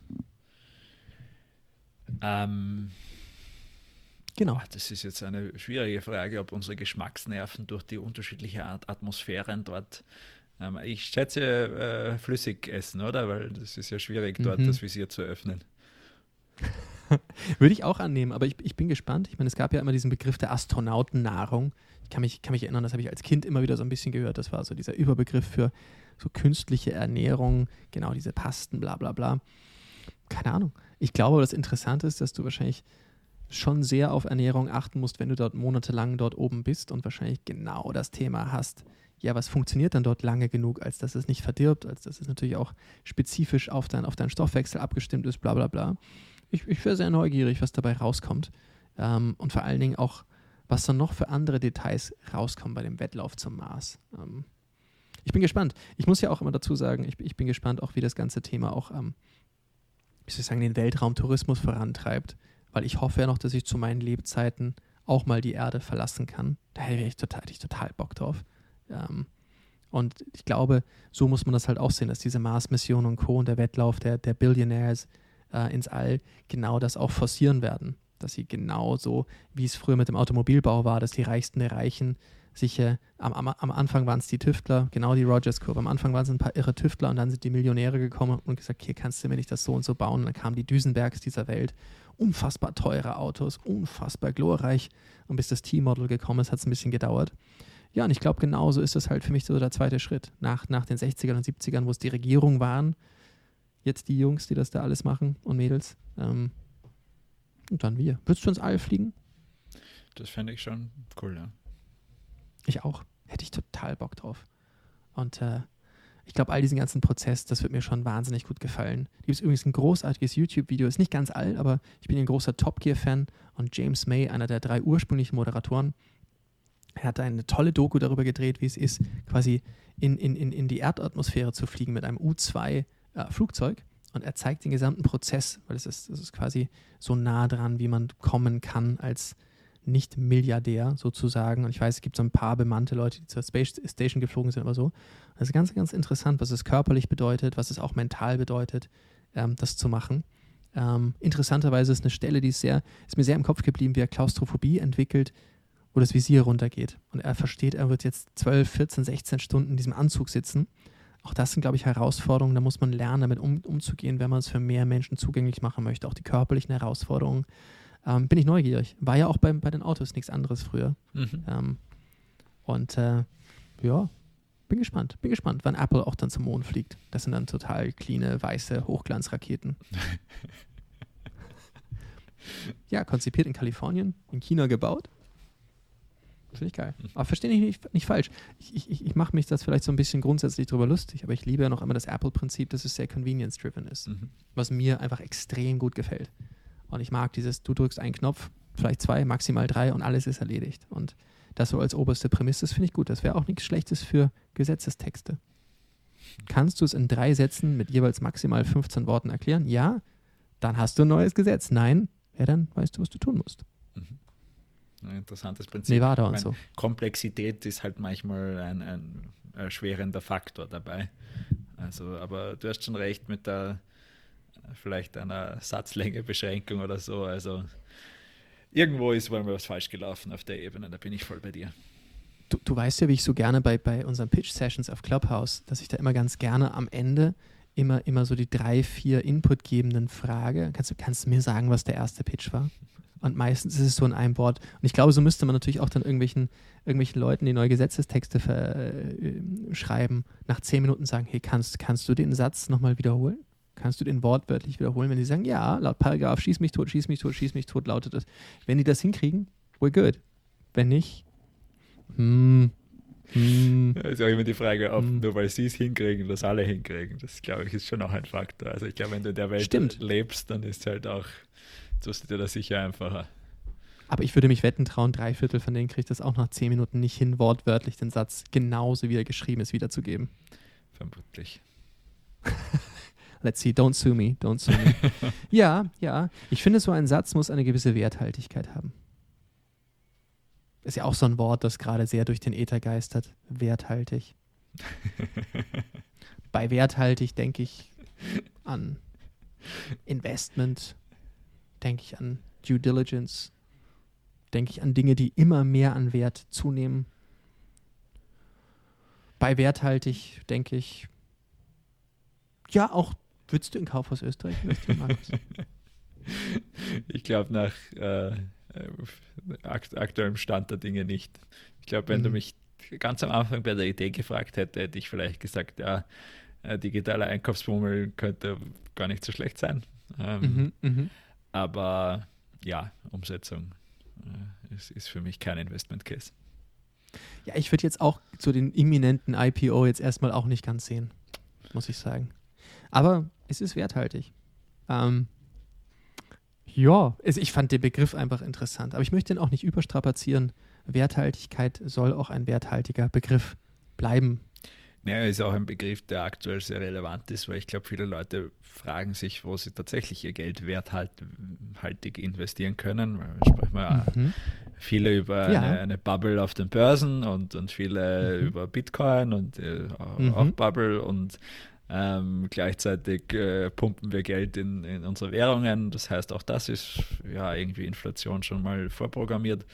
Ähm, genau. Das ist jetzt eine schwierige Frage, ob unsere Geschmacksnerven durch die unterschiedliche Art Atmosphären dort. Ähm, ich schätze äh, flüssig essen, oder? Weil das ist ja schwierig, dort mhm. das Visier zu öffnen. Würde ich auch annehmen, aber ich, ich bin gespannt. Ich meine, es gab ja immer diesen Begriff der Astronautennahrung. Ich kann mich, kann mich erinnern, das habe ich als Kind immer wieder so ein bisschen gehört. Das war so dieser Überbegriff für so künstliche Ernährung, genau diese Pasten, bla bla bla. Keine Ahnung. Ich glaube, das Interessante ist, dass du wahrscheinlich schon sehr auf Ernährung achten musst, wenn du dort monatelang dort oben bist und wahrscheinlich genau das Thema hast. Ja, was funktioniert dann dort lange genug, als dass es nicht verdirbt, als dass es natürlich auch spezifisch auf, dein, auf deinen Stoffwechsel abgestimmt ist, bla bla bla ich, ich wäre sehr neugierig, was dabei rauskommt. Ähm, und vor allen Dingen auch, was dann noch für andere Details rauskommen bei dem Wettlauf zum Mars. Ähm, ich bin gespannt. Ich muss ja auch immer dazu sagen, ich, ich bin gespannt auch, wie das ganze Thema auch, ähm, wie soll ich sagen, den Weltraumtourismus vorantreibt, weil ich hoffe ja noch, dass ich zu meinen Lebzeiten auch mal die Erde verlassen kann. Da hätte ich total, hätte ich total Bock drauf. Ähm, und ich glaube, so muss man das halt auch sehen, dass diese Mars-Mission und Co. und der Wettlauf der, der Billionaires äh, ins All genau das auch forcieren werden. Dass sie genauso, wie es früher mit dem Automobilbau war, dass die Reichsten der Reichen sich, äh, am, am, am, Anfang waren es die Tüftler, genau die Rogers-Kurve, am Anfang waren es ein paar irre Tüftler und dann sind die Millionäre gekommen und gesagt, hier kannst du mir nicht das so und so bauen. Und dann kamen die Düsenbergs dieser Welt, unfassbar teure Autos, unfassbar glorreich. Und bis das T-Model gekommen ist, hat es ein bisschen gedauert. Ja, und ich glaube, genauso ist das halt für mich so der zweite Schritt. Nach, nach den 60ern und 70ern, wo es die Regierung waren, jetzt die Jungs, die das da alles machen und Mädels. Ähm, und dann wir. Würdest du ins All fliegen? Das fände ich schon cool, ja. Ich auch. Hätte ich total Bock drauf. Und äh, ich glaube, all diesen ganzen Prozess, das wird mir schon wahnsinnig gut gefallen. Da gibt es übrigens ein großartiges YouTube-Video, ist nicht ganz alt, aber ich bin ein großer Top Gear-Fan und James May, einer der drei ursprünglichen Moderatoren, er hat eine tolle Doku darüber gedreht, wie es ist, quasi in, in, in, in die Erdatmosphäre zu fliegen mit einem U-2 äh, Flugzeug und er zeigt den gesamten Prozess, weil es ist, es ist quasi so nah dran, wie man kommen kann als Nicht-Milliardär sozusagen. Und ich weiß, es gibt so ein paar bemannte Leute, die zur Space Station geflogen sind oder so. Das ist ganz, ganz interessant, was es körperlich bedeutet, was es auch mental bedeutet, ähm, das zu machen. Ähm, interessanterweise ist eine Stelle, die ist, sehr, ist mir sehr im Kopf geblieben, wie er Klaustrophobie entwickelt, wo das Visier runtergeht. Und er versteht, er wird jetzt 12, 14, 16 Stunden in diesem Anzug sitzen auch das sind, glaube ich, Herausforderungen. Da muss man lernen, damit um, umzugehen, wenn man es für mehr Menschen zugänglich machen möchte. Auch die körperlichen Herausforderungen. Ähm, bin ich neugierig. War ja auch bei, bei den Autos nichts anderes früher. Mhm. Ähm, und äh, ja, bin gespannt. Bin gespannt, wann Apple auch dann zum Mond fliegt. Das sind dann total cleane, weiße Hochglanzraketen. ja, konzipiert in Kalifornien, in China gebaut. Finde ich geil. Aber verstehe ich nicht, nicht falsch. Ich, ich, ich mache mich das vielleicht so ein bisschen grundsätzlich drüber lustig, aber ich liebe ja noch immer das Apple-Prinzip, dass es sehr convenience-driven ist. Mhm. Was mir einfach extrem gut gefällt. Und ich mag dieses, du drückst einen Knopf, vielleicht zwei, maximal drei und alles ist erledigt. Und das so als oberste Prämisse, das finde ich gut. Das wäre auch nichts Schlechtes für Gesetzestexte. Kannst du es in drei Sätzen mit jeweils maximal 15 Worten erklären? Ja. dann hast du ein neues Gesetz. Nein, ja, dann weißt du, was du tun musst. Ein interessantes Prinzip. Nevada und meine, so. Komplexität ist halt manchmal ein, ein erschwerender Faktor dabei. Also, aber du hast schon recht mit der vielleicht einer Satzlängebeschränkung oder so. Also irgendwo ist wohl mal was falsch gelaufen auf der Ebene, da bin ich voll bei dir. Du, du weißt ja, wie ich so gerne bei, bei unseren Pitch-Sessions auf Clubhouse, dass ich da immer ganz gerne am Ende immer, immer so die drei, vier Inputgebenden frage. Kannst du kannst mir sagen, was der erste Pitch war? Und meistens ist es so in einem Wort. Und ich glaube, so müsste man natürlich auch dann irgendwelchen, irgendwelchen Leuten, die neue Gesetzestexte äh, schreiben, nach zehn Minuten sagen, hey, kannst, kannst du den Satz nochmal wiederholen? Kannst du den wortwörtlich wiederholen, wenn sie sagen, ja, laut Paragraph, schieß mich tot, schieß mich tot, schieß mich tot, lautet es. Wenn die das hinkriegen, we're good. Wenn nicht, hm, hm, ja, ist auch immer die Frage, ob hm. nur weil sie es hinkriegen, das alle hinkriegen. Das, glaube ich, ist schon auch ein Faktor. Also ich glaube, wenn du in der Welt Stimmt. lebst, dann ist es halt auch, tust du dir das sicher einfacher. Aber ich würde mich wetten trauen, drei Viertel von denen kriegt das auch nach zehn Minuten nicht hin, wortwörtlich den Satz genauso wie er geschrieben ist, wiederzugeben. Vermutlich. Let's see, don't sue me, don't sue me. ja, ja. Ich finde, so ein Satz muss eine gewisse Werthaltigkeit haben. Ist ja auch so ein Wort, das gerade sehr durch den Äther geistert. Werthaltig. Bei werthaltig denke ich an Investment, denke ich an Due Diligence, denke ich an Dinge, die immer mehr an Wert zunehmen. Bei werthaltig denke ich, ja, auch würdest du in Kaufhaus Österreich investieren, Markus? ich glaube, nach äh, akt aktuellem Stand der Dinge nicht. Ich glaube, wenn mhm. du mich ganz am Anfang bei der Idee gefragt hätte, hätte ich vielleicht gesagt, ja, äh, digitaler Einkaufsbummel könnte gar nicht so schlecht sein. Ähm, mhm, mh. Aber ja, Umsetzung äh, ist, ist für mich kein Investment Case. Ja, ich würde jetzt auch zu den imminenten IPO jetzt erstmal auch nicht ganz sehen, muss ich sagen. Aber es ist werthaltig. Ähm, ja, ich fand den Begriff einfach interessant, aber ich möchte ihn auch nicht überstrapazieren. Werthaltigkeit soll auch ein werthaltiger Begriff bleiben. Naja, ist auch ein Begriff, der aktuell sehr relevant ist, weil ich glaube, viele Leute fragen sich, wo sie tatsächlich ihr Geld werthaltig investieren können. Wir sprechen mal mhm. viele über ja. eine, eine, Bubble auf den Börsen und, und viele mhm. über Bitcoin und äh, mhm. auch Bubble und ähm, gleichzeitig äh, pumpen wir Geld in, in, unsere Währungen. Das heißt, auch das ist ja irgendwie Inflation schon mal vorprogrammiert.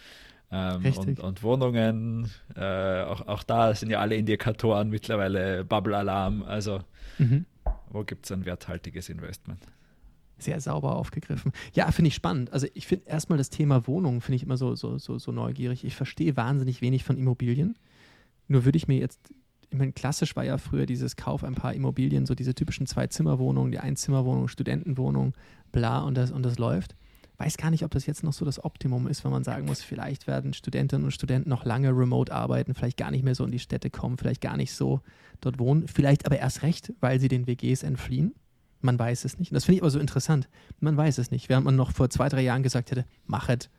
Ähm, und, und, Wohnungen, äh, auch, auch da sind ja alle Indikatoren mittlerweile Bubble-Alarm. Also, mhm. wo gibt es ein werthaltiges Investment? Sehr sauber aufgegriffen. Ja, finde ich spannend. Also ich finde erstmal das Thema Wohnungen, finde ich immer so, so, so, so neugierig. Ich verstehe wahnsinnig wenig von Immobilien. Nur würde ich mir jetzt ich meine, klassisch war ja früher dieses Kauf ein paar Immobilien, so diese typischen Zwei-Zimmer-Wohnungen, die Einzimmerwohnung, Studentenwohnung, bla und das, und das läuft. Weiß gar nicht, ob das jetzt noch so das Optimum ist, wenn man sagen muss, vielleicht werden Studentinnen und Studenten noch lange remote arbeiten, vielleicht gar nicht mehr so in die Städte kommen, vielleicht gar nicht so dort wohnen, vielleicht aber erst recht, weil sie den WGs entfliehen. Man weiß es nicht. Und das finde ich aber so interessant. Man weiß es nicht. Während man noch vor zwei, drei Jahren gesagt hätte, machet,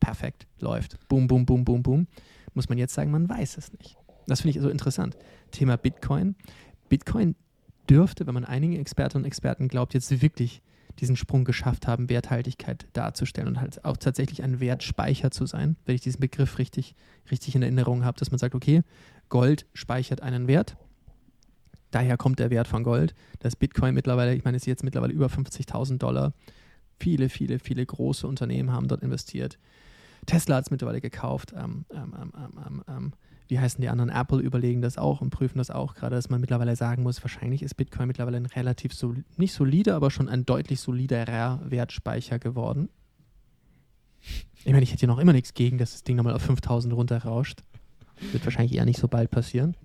perfekt, läuft, boom, boom, boom, boom, boom, muss man jetzt sagen, man weiß es nicht. Das finde ich so interessant. Thema Bitcoin. Bitcoin dürfte, wenn man einigen Expertinnen und Experten glaubt, jetzt wirklich diesen Sprung geschafft haben, Werthaltigkeit darzustellen und halt auch tatsächlich ein Wertspeicher zu sein, wenn ich diesen Begriff richtig, richtig in Erinnerung habe, dass man sagt, okay, Gold speichert einen Wert. Daher kommt der Wert von Gold. Das Bitcoin mittlerweile, ich meine, ist jetzt mittlerweile über 50.000 Dollar. Viele, viele, viele große Unternehmen haben dort investiert. Tesla hat es mittlerweile gekauft. Ähm, ähm, ähm, ähm wie heißen die anderen, Apple überlegen das auch und prüfen das auch gerade, dass man mittlerweile sagen muss, wahrscheinlich ist Bitcoin mittlerweile ein relativ, sol nicht solider, aber schon ein deutlich soliderer Wertspeicher geworden. Ich meine, ich hätte ja noch immer nichts gegen, dass das Ding nochmal auf 5000 runterrauscht. Wird wahrscheinlich eher nicht so bald passieren.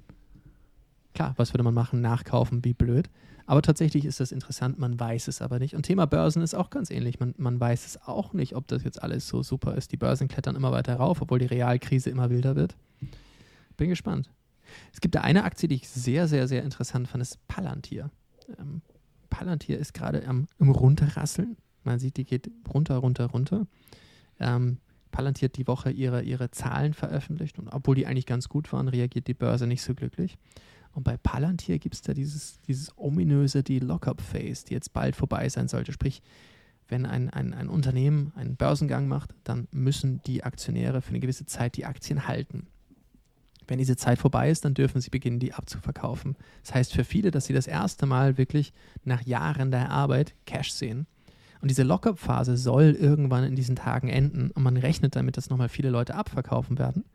Klar, was würde man machen? Nachkaufen, wie blöd. Aber tatsächlich ist das interessant, man weiß es aber nicht. Und Thema Börsen ist auch ganz ähnlich. Man, man weiß es auch nicht, ob das jetzt alles so super ist. Die Börsen klettern immer weiter rauf, obwohl die Realkrise immer wilder wird. Bin gespannt. Es gibt da eine Aktie, die ich sehr, sehr, sehr interessant fand, ist Palantir. Ähm, Palantir ist gerade am im Runterrasseln. Man sieht, die geht runter, runter, runter. Ähm, Palantir hat die Woche ihre, ihre Zahlen veröffentlicht und obwohl die eigentlich ganz gut waren, reagiert die Börse nicht so glücklich. Und bei Palantir gibt es da dieses, dieses ominöse, die Lockup-Phase, die jetzt bald vorbei sein sollte. Sprich, wenn ein, ein, ein Unternehmen einen Börsengang macht, dann müssen die Aktionäre für eine gewisse Zeit die Aktien halten. Wenn diese Zeit vorbei ist, dann dürfen sie beginnen, die abzuverkaufen. Das heißt für viele, dass sie das erste Mal wirklich nach Jahren der Arbeit Cash sehen. Und diese Lockup-Phase soll irgendwann in diesen Tagen enden und man rechnet damit, dass nochmal viele Leute abverkaufen werden.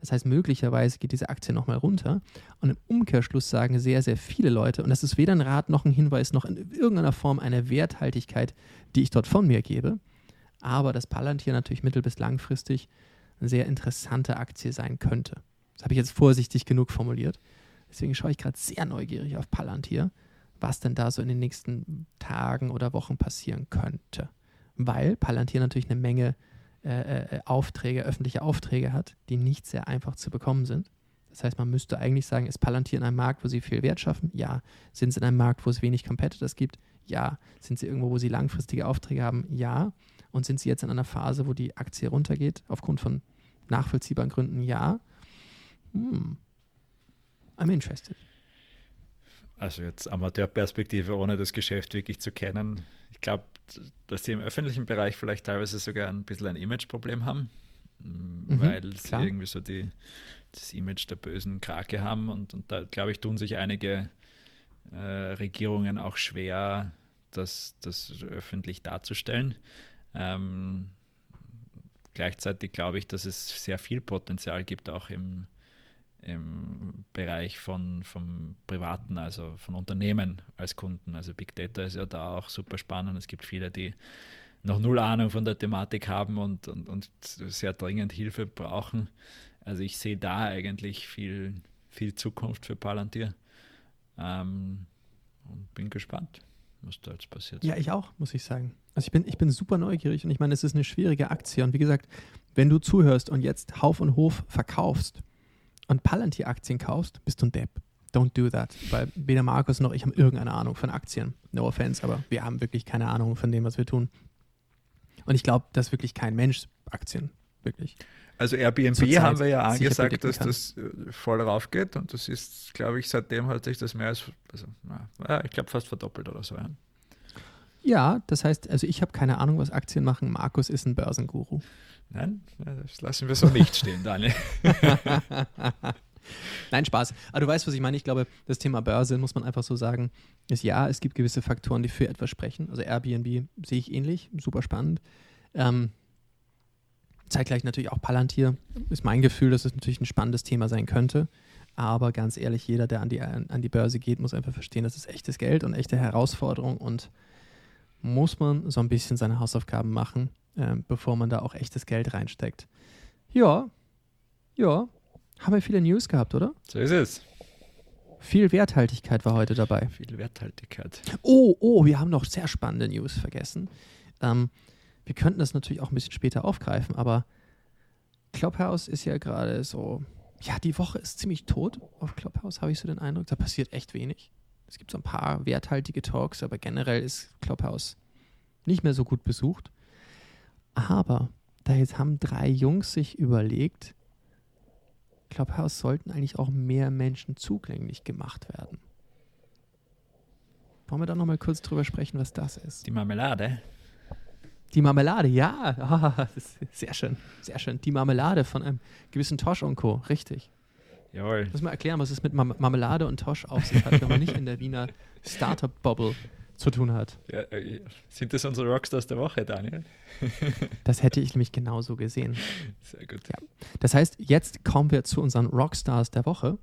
Das heißt, möglicherweise geht diese Aktie nochmal runter. Und im Umkehrschluss sagen sehr, sehr viele Leute, und das ist weder ein Rat noch ein Hinweis noch in irgendeiner Form eine Werthaltigkeit, die ich dort von mir gebe, aber dass Palantir natürlich mittel- bis langfristig eine sehr interessante Aktie sein könnte. Das habe ich jetzt vorsichtig genug formuliert. Deswegen schaue ich gerade sehr neugierig auf Palantir, was denn da so in den nächsten Tagen oder Wochen passieren könnte. Weil Palantir natürlich eine Menge äh, äh, Aufträge, öffentliche Aufträge hat, die nicht sehr einfach zu bekommen sind. Das heißt, man müsste eigentlich sagen, ist Palantir in einem Markt, wo sie viel Wert schaffen? Ja. Sind sie in einem Markt, wo es wenig Competitors gibt? Ja. Sind sie irgendwo, wo sie langfristige Aufträge haben? Ja. Und sind sie jetzt in einer Phase, wo die Aktie runtergeht, aufgrund von nachvollziehbaren Gründen? Ja. Hm. I'm interested. Also jetzt Amateurperspektive, ohne das Geschäft wirklich zu kennen. Ich glaube, dass sie im öffentlichen Bereich vielleicht teilweise sogar ein bisschen ein Imageproblem haben, mhm, weil sie klar. irgendwie so die, das Image der bösen Krake haben und, und da, glaube ich, tun sich einige äh, Regierungen auch schwer, das, das öffentlich darzustellen. Ähm, gleichzeitig glaube ich, dass es sehr viel Potenzial gibt, auch im, im Bereich von vom Privaten, also von Unternehmen als Kunden. Also Big Data ist ja da auch super spannend. Es gibt viele, die noch null Ahnung von der Thematik haben und, und, und sehr dringend Hilfe brauchen. Also ich sehe da eigentlich viel, viel Zukunft für Palantir ähm, und bin gespannt, was da jetzt passiert. Ja, ich auch, muss ich sagen. Also ich bin, ich bin super neugierig und ich meine, es ist eine schwierige Aktie und wie gesagt, wenn du zuhörst und jetzt Hauf und Hof verkaufst, und Palantir-Aktien kaufst, bist du ein Depp. Don't do that. Weil weder Markus noch ich haben irgendeine Ahnung von Aktien. No offense, aber wir haben wirklich keine Ahnung von dem, was wir tun. Und ich glaube, dass wirklich kein Mensch Aktien, wirklich. Also Airbnb haben wir ja angesagt, dass das äh, voll raufgeht und das ist, glaube ich, seitdem hat sich das mehr als, also, na, ich glaube, fast verdoppelt oder so. Ja, das heißt, also ich habe keine Ahnung, was Aktien machen. Markus ist ein Börsenguru. Nein, das lassen wir so nicht stehen, Daniel. Nein, Spaß. Aber du weißt, was ich meine. Ich glaube, das Thema Börse, muss man einfach so sagen, ist ja, es gibt gewisse Faktoren, die für etwas sprechen. Also Airbnb sehe ich ähnlich, super spannend. Ähm, zeitgleich natürlich auch Palantir. Ist mein Gefühl, dass es natürlich ein spannendes Thema sein könnte. Aber ganz ehrlich, jeder, der an die, an die Börse geht, muss einfach verstehen, das ist echtes Geld und echte Herausforderung und muss man so ein bisschen seine Hausaufgaben machen äh, bevor man da auch echtes Geld reinsteckt. Ja, ja, haben wir viele News gehabt, oder? So ist es. Viel Werthaltigkeit war heute dabei. Viel Werthaltigkeit. Oh, oh, wir haben noch sehr spannende News vergessen. Ähm, wir könnten das natürlich auch ein bisschen später aufgreifen, aber Clubhouse ist ja gerade so, ja, die Woche ist ziemlich tot auf Clubhouse, habe ich so den Eindruck. Da passiert echt wenig. Es gibt so ein paar werthaltige Talks, aber generell ist Clubhouse nicht mehr so gut besucht. Aber da jetzt haben drei Jungs sich überlegt, Clubhouse sollten eigentlich auch mehr Menschen zugänglich gemacht werden. Wollen wir da nochmal kurz drüber sprechen, was das ist? Die Marmelade. Die Marmelade, ja. Ah, sehr schön, sehr schön. Die Marmelade von einem gewissen Tosh und Co. Richtig. Jawohl. Muss mal erklären, was es mit Marmelade und Tosh auf sich hat, wenn man nicht in der Wiener Startup-Bubble zu tun hat. Ja, äh, sind das unsere Rockstars der Woche, Daniel? das hätte ich nämlich genauso gesehen. Sehr gut. Ja. Das heißt, jetzt kommen wir zu unseren Rockstars der Woche.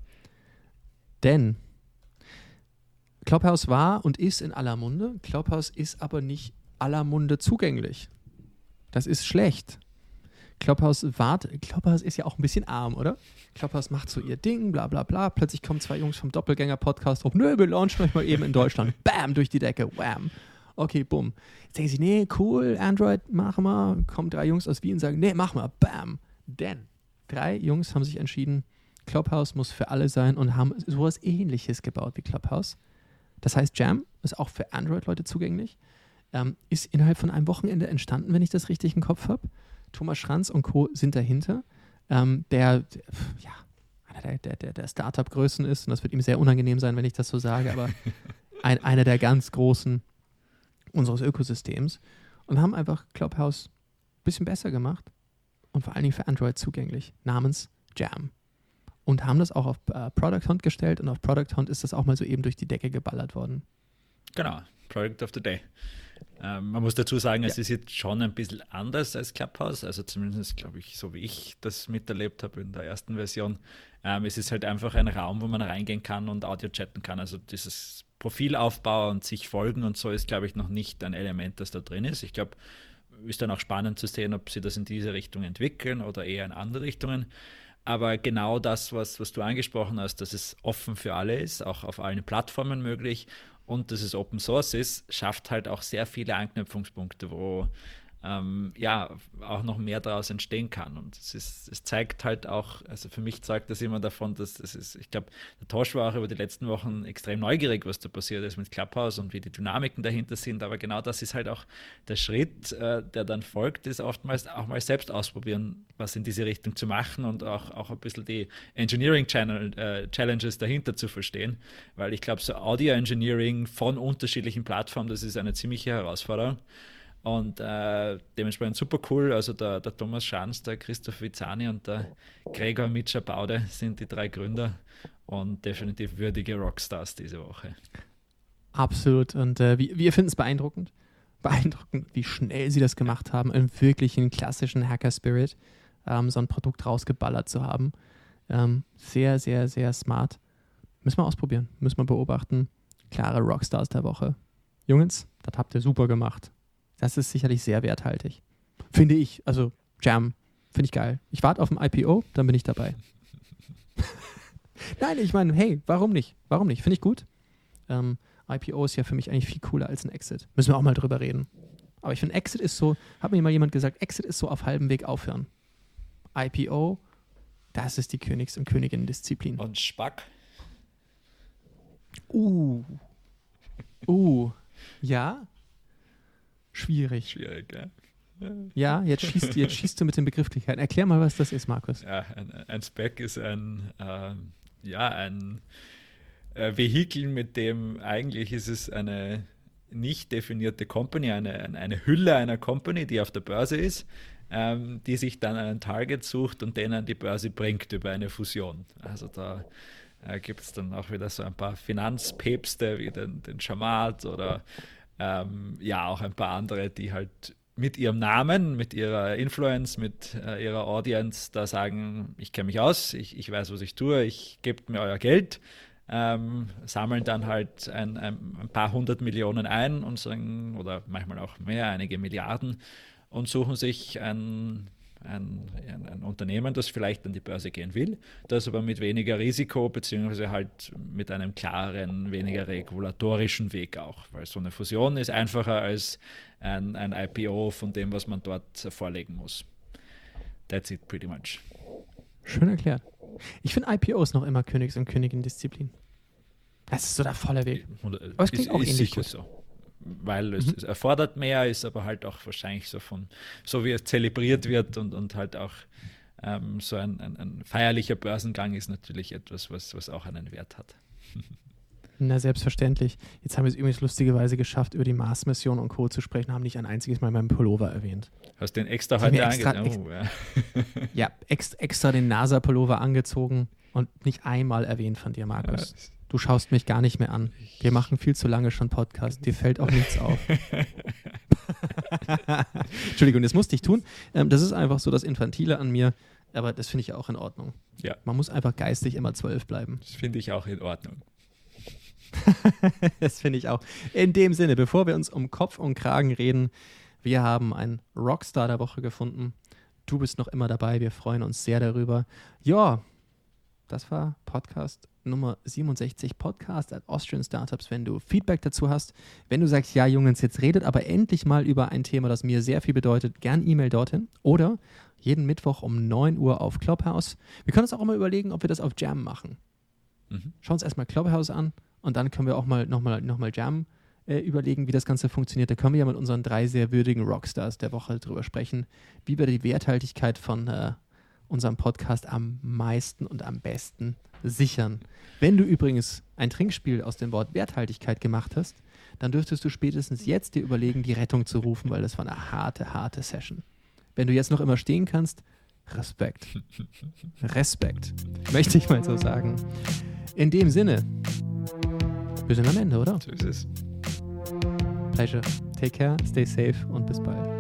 Denn Clubhouse war und ist in aller Munde. Clubhouse ist aber nicht aller Munde zugänglich. Das ist schlecht. Clubhouse wart, Clubhouse ist ja auch ein bisschen arm, oder? Clubhouse macht so ihr Ding, bla bla bla. Plötzlich kommen zwei Jungs vom Doppelgänger-Podcast drauf. Nö, wir launchen euch mal eben in Deutschland. Bam, durch die Decke. Wham. Okay, bumm. Jetzt denken sie, nee, cool, Android, machen wir. Kommen drei Jungs aus Wien und sagen, nee, mach mal. Bam. Denn drei Jungs haben sich entschieden, Clubhouse muss für alle sein und haben sowas ähnliches gebaut wie Clubhouse. Das heißt, Jam ist auch für Android-Leute zugänglich. Ähm, ist innerhalb von einem Wochenende entstanden, wenn ich das richtig im Kopf habe. Thomas Schranz und Co. sind dahinter, ähm, der, ja, einer der, der, der Startup-Größen ist. Und das wird ihm sehr unangenehm sein, wenn ich das so sage, aber ein, einer der ganz großen unseres Ökosystems. und haben einfach Clubhouse ein bisschen besser gemacht und vor allen Dingen für Android zugänglich, namens Jam. Und haben das auch auf äh, Product Hunt gestellt und auf Product Hunt ist das auch mal so eben durch die Decke geballert worden. Genau, Product of the Day. Ähm, man muss dazu sagen, ja. es ist jetzt schon ein bisschen anders als Clubhouse, also zumindest glaube ich, so wie ich das miterlebt habe in der ersten Version. Ähm, es ist halt einfach ein Raum, wo man reingehen kann und Audio chatten kann. Also dieses Profilaufbau und sich folgen und so ist, glaube ich, noch nicht ein Element, das da drin ist. Ich glaube, ist dann auch spannend zu sehen, ob sie das in diese Richtung entwickeln oder eher in andere Richtungen. Aber genau das, was, was du angesprochen hast, dass es offen für alle ist, auch auf allen Plattformen möglich und dass es Open Source ist, schafft halt auch sehr viele Anknüpfungspunkte, wo ähm, ja auch noch mehr daraus entstehen kann. Und es, ist, es zeigt halt auch, also für mich zeigt das immer davon, dass das ist, ich glaube, der Tosch war auch über die letzten Wochen extrem neugierig, was da passiert ist mit Clubhouse und wie die Dynamiken dahinter sind. Aber genau das ist halt auch der Schritt, äh, der dann folgt, ist oftmals auch mal selbst ausprobieren, was in diese Richtung zu machen und auch, auch ein bisschen die Engineering Channel, äh, Challenges dahinter zu verstehen. Weil ich glaube, so Audio Engineering von unterschiedlichen Plattformen, das ist eine ziemliche Herausforderung. Und äh, dementsprechend super cool. Also der, der Thomas Schanz, der Christoph Vizani und der Gregor Mitscher-Baude sind die drei Gründer und definitiv würdige Rockstars diese Woche. Absolut. Und äh, wir, wir finden es beeindruckend. Beeindruckend, wie schnell sie das gemacht haben, im wirklichen klassischen Hacker-Spirit ähm, so ein Produkt rausgeballert zu haben. Ähm, sehr, sehr, sehr smart. Müssen wir ausprobieren, müssen wir beobachten. Klare Rockstars der Woche. Jungs, das habt ihr super gemacht. Das ist sicherlich sehr werthaltig. Finde ich. Also Jam, finde ich geil. Ich warte auf ein IPO, dann bin ich dabei. Nein, ich meine, hey, warum nicht? Warum nicht? Finde ich gut. Ähm, IPO ist ja für mich eigentlich viel cooler als ein Exit. Müssen wir auch mal drüber reden. Aber ich finde, Exit ist so, hat mir mal jemand gesagt, Exit ist so auf halbem Weg aufhören. IPO, das ist die Königs- und Königin-Disziplin. Und Spack? Uh. Uh. Ja, Schwierig. Schwierig, ja. Ja, jetzt schießt, jetzt schießt du mit den Begrifflichkeiten. Erklär mal, was das ist, Markus. Ja, ein, ein Spec ist ein, äh, ja, ein äh, Vehikel, mit dem eigentlich ist es eine nicht definierte Company, eine, eine Hülle einer Company, die auf der Börse ist, ähm, die sich dann einen Target sucht und den an die Börse bringt über eine Fusion. Also da äh, gibt es dann auch wieder so ein paar Finanzpäpste wie den, den Schamat oder ähm, ja, auch ein paar andere, die halt mit ihrem Namen, mit ihrer Influence, mit äh, ihrer Audience da sagen, ich kenne mich aus, ich, ich weiß, was ich tue, ich gebe mir euer Geld, ähm, sammeln dann halt ein, ein, ein, paar hundert Millionen ein und sagen, oder manchmal auch mehr, einige Milliarden und suchen sich ein ein, ein, ein, Unternehmen, das vielleicht an die Börse gehen will, das aber mit weniger Risiko beziehungsweise halt mit einem klaren, weniger regulatorischen Weg auch, weil so eine Fusion ist einfacher als ein, ein IPO von dem, was man dort vorlegen muss. That's it pretty much. Schön erklärt. Ich finde IPOs noch immer Königs- und Königin-Disziplin. Das ist so der volle Weg. Aber es klingt ist, auch ist ähnlich gut. So weil es, mhm. es, erfordert mehr, ist aber halt auch wahrscheinlich so von, so wie es zelebriert wird und, und halt auch ähm, so ein, ein, ein, feierlicher Börsengang ist natürlich etwas, was, was auch einen Wert hat. Na, selbstverständlich. Jetzt haben wir es übrigens lustigerweise geschafft, über die Mars-Mission und Co. zu sprechen, haben nicht ein einziges Mal meinen Pullover erwähnt. Hast du den extra heute angezogen? Oh, ja, ja ex, extra den NASA-Pullover angezogen und nicht einmal erwähnt von dir, Markus. Ja, Du schaust mich gar nicht mehr an. Wir machen viel zu lange schon Podcast. Dir fällt auch nichts auf. Entschuldigung, das musste ich tun. Ähm, das ist einfach so das Infantile an mir, aber das finde ich auch in Ordnung. Ja. Man muss einfach geistig immer zwölf bleiben. Das finde ich auch in Ordnung. das finde ich auch. In dem Sinne, bevor wir uns um Kopf und Kragen reden, wir haben einen Rockstar der Woche gefunden. Du bist noch immer dabei. Wir freuen uns sehr darüber. Ja, das war Podcast Nummer 67 Podcast at Austrian Startups, wenn du Feedback dazu hast. Wenn du sagst, ja, Jungs, jetzt redet aber endlich mal über ein Thema, das mir sehr viel bedeutet, gern E-Mail dorthin. Oder jeden Mittwoch um 9 Uhr auf Clubhouse. Wir können uns auch mal überlegen, ob wir das auf Jam machen. Mhm. Schauen uns erstmal Clubhouse an und dann können wir auch mal nochmal noch mal Jam äh, überlegen, wie das Ganze funktioniert. Da können wir ja mit unseren drei sehr würdigen Rockstars der Woche drüber sprechen, wie wir die Werthaltigkeit von äh, unserem Podcast am meisten und am besten sichern. Wenn du übrigens ein Trinkspiel aus dem Wort Werthaltigkeit gemacht hast, dann dürftest du spätestens jetzt dir überlegen, die Rettung zu rufen, weil das war eine harte, harte Session. Wenn du jetzt noch immer stehen kannst, Respekt. Respekt. Möchte ich mal so sagen. In dem Sinne, wir sind am Ende, oder? So ist es. Pleasure. Take care, stay safe und bis bald.